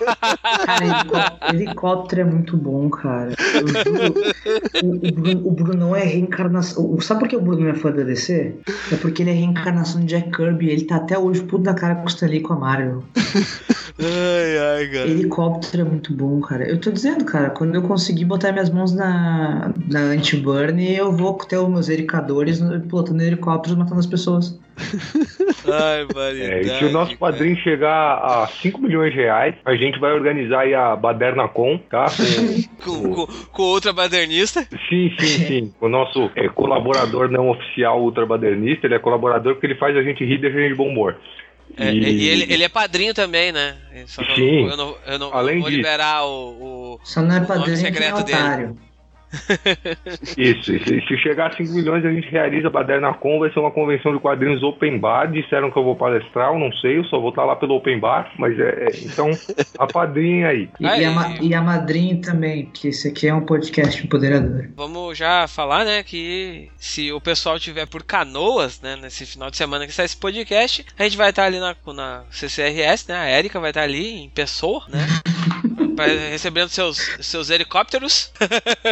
Cara, helicó- helicóptero é muito bom, cara. Eu juro. O, o, Bruno, o Brunão é reencarnação. Sabe por que o Bruno é fã da DC? É porque ele é reencarnação de Jack Kirby. Ele tá até hoje puto da cara com o Stanley com a Marvel. Ai, ai, cara. Helicóptero é muito bom, cara. Eu tô dizendo, cara, quando eu conseguir botar minhas mãos na, na anti-burn, eu vou ter os meus ericadores pilotando helicópteros matando as pessoas. [laughs] Ai, É, variedade. e se o nosso cara. padrinho chegar a 5 milhões de reais, a gente vai organizar aí a Baderna [laughs] Com, tá? Com- Com, com, com outra badernista. Sim, sim, sim. O nosso é, colaborador não oficial ultrabadernista, ele é colaborador porque ele faz a gente rir e deixa a gente de bom humor. É, e ele, ele é padrinho também, né? Só que eu Sim. não- Eu não, eu não, Além vou disso. liberar o, o, Só não é O nome padrinho que é secreto dele. [laughs] Isso, e se, se chegar a 5 milhões, a gente realiza a Baderna Com, vai ser uma convenção de quadrinhos open bar. Disseram que eu vou palestrar, eu não sei, eu só vou estar lá pelo open bar, mas é. é, então, a padrinha aí. E, Ah, e a, e- a madrinha também, porque esse aqui é um podcast empoderador. Vamos já falar, né, que se o pessoal tiver por canoas, né, nesse final de semana que sai esse podcast, a gente vai estar ali na, na CCRS, né, a Erika vai estar ali em pessoa, né, [laughs] recebendo seus, seus helicópteros,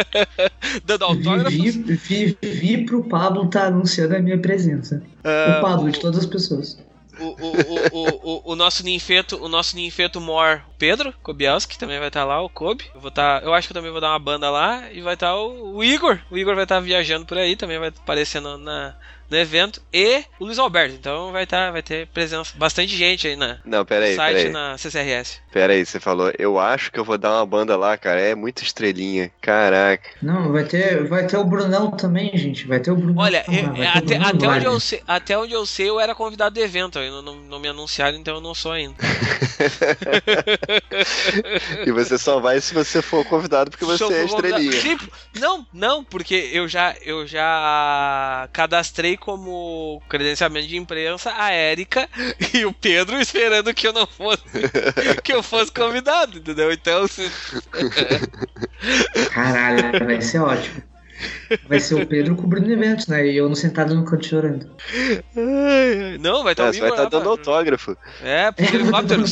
[laughs] dando autógrafos. Vi, vi, vi pro Pablo tá anunciando a minha presença. Ah, o Pablo, de todas as pessoas. o, o, o, o, o, o nosso ninfeto, o nosso ninfeto mor, Pedro Kobielski, também vai estar lá, o Kobe. Eu vou tá, eu acho que eu também vou dar uma banda lá e vai estar o, o Igor. O Igor vai estar viajando por aí, também vai aparecendo na, no evento e o Luiz Alberto. Então vai, tá, vai ter presença, bastante gente aí na, Não, pera aí, no site pera aí. na CCRS. Pera aí, você falou, eu acho que eu vou dar uma banda lá, cara. É muita estrelinha. Caraca. Não, vai ter, vai ter o Brunão também, gente. Vai ter o Brunão. Olha, eu- ter o até, Brunão até, onde eu sei, até onde eu sei, eu era convidado do evento. Ainda não, não me anunciaram, então eu não sou ainda. [laughs] E você só vai se você for convidado porque você Sou é estrelinha. Sim, não, não, porque eu já, eu já cadastrei como credenciamento de imprensa a Érica e o Pedro esperando que eu não fosse que eu fosse convidado, entendeu? Então, se, Caralho, vai ser ótimo. Vai ser o Pedro cobrindo eventos, né? E eu não sentado no canto chorando. não, vai estar você vivo vai estar lá, dando autógrafo. É, [laughs] pros helicópteros,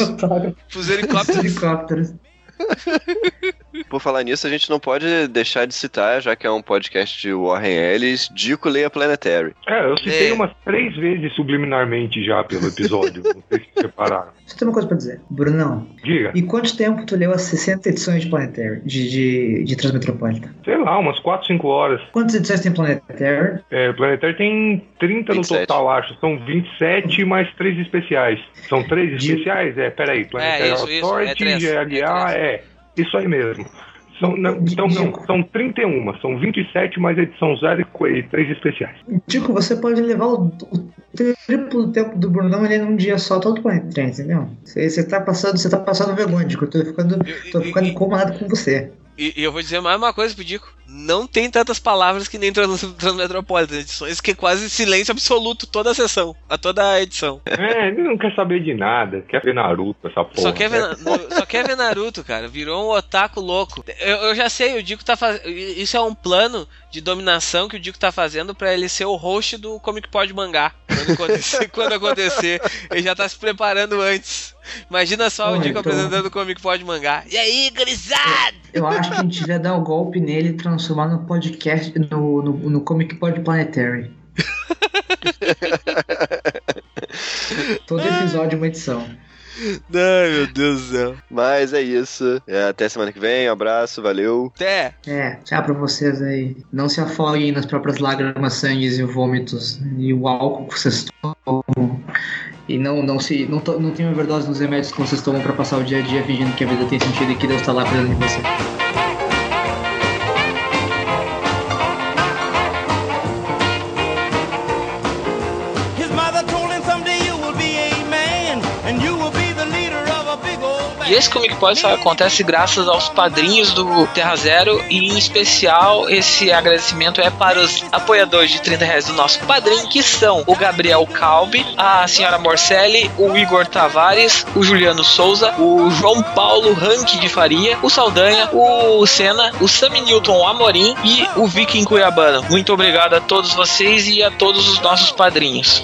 pros Os helicópteros. [laughs] Por falar nisso, a gente não pode deixar de citar, já que é um podcast de Warren Ellis, Dico Leia Planetary. É, eu citei É. umas três vezes subliminarmente já pelo episódio. não sei se vocês repararam. Só tem uma coisa pra dizer. Brunão, Diga, e quanto tempo tu leu as 60 edições de Planetary, de, de, de Transmetropolitan? sei lá, umas 4, 5 horas. Quantas edições tem Planetary? É, o Planetário tem 30 no 27. total, acho. São 27 mais 3 especiais. São 3 De- especiais? É, peraí. Planetário isso, isso, Authority, é três, é GLA, é, Isso aí mesmo. São, não, então, não, são 31, são 27 mais edição 0 e 3 especiais. Dico, você pode levar o, o triplo do tempo do Brunão ele num dia só, todo Planetary, entendeu? Você, você tá passando, você tá passando vergonha, Dico. Eu tô ficando, tô ficando incomodado com você. E, e eu vou dizer mais uma coisa pro Dico. Não tem tantas palavras que nem Trans, [laughs] Transmetropolitan edições, que é quase silêncio absoluto toda a sessão, a toda a edição. É, ele não quer saber de nada. Quer ver Naruto, essa porra. Só quer, ver, né? No- só quer ver Naruto, cara. Virou um otaku louco. Eu, eu já sei, o Dico tá fazendo. Isso é um plano de dominação que o Dico tá fazendo pra ele ser o host do Comic Pod Mangá. Quando acontecer, [laughs] quando acontecer. Ele já tá se preparando antes. Imagina só o Dico então- apresentando o Comic Pod Mangá. E aí, gurizada? Eu acho que a gente devia dar o golpe nele e transformar no podcast, no, no, no Comic Pod Planetary. [laughs] Todo episódio é uma edição. Ai, meu Deus do céu. Mas é isso. É, até semana que vem. Um abraço, valeu. Até. É, tchau pra vocês aí. Não se afoguem nas próprias lágrimas, sangues e vômitos e o álcool que vocês tomam. E não, não, se, não, to- não tenham overdose nos remédios que vocês tomam pra passar o dia a dia fingindo que a vida tem sentido e que Deus tá lá cuidando de você. Esse Comic Pod só acontece graças aos padrinhos do Terra Zero e em especial esse agradecimento é para os apoiadores de 30 reais do nosso padrinho, que são o Gabriel Calbi, a senhora Morcelli, o Igor Tavares, o Juliano Souza, o João Paulo Ranque de Faria, o Saldanha, o Senna, o Sami Newton Amorim e o Viking Cuiabano. Muito obrigado a todos vocês e a todos os nossos padrinhos.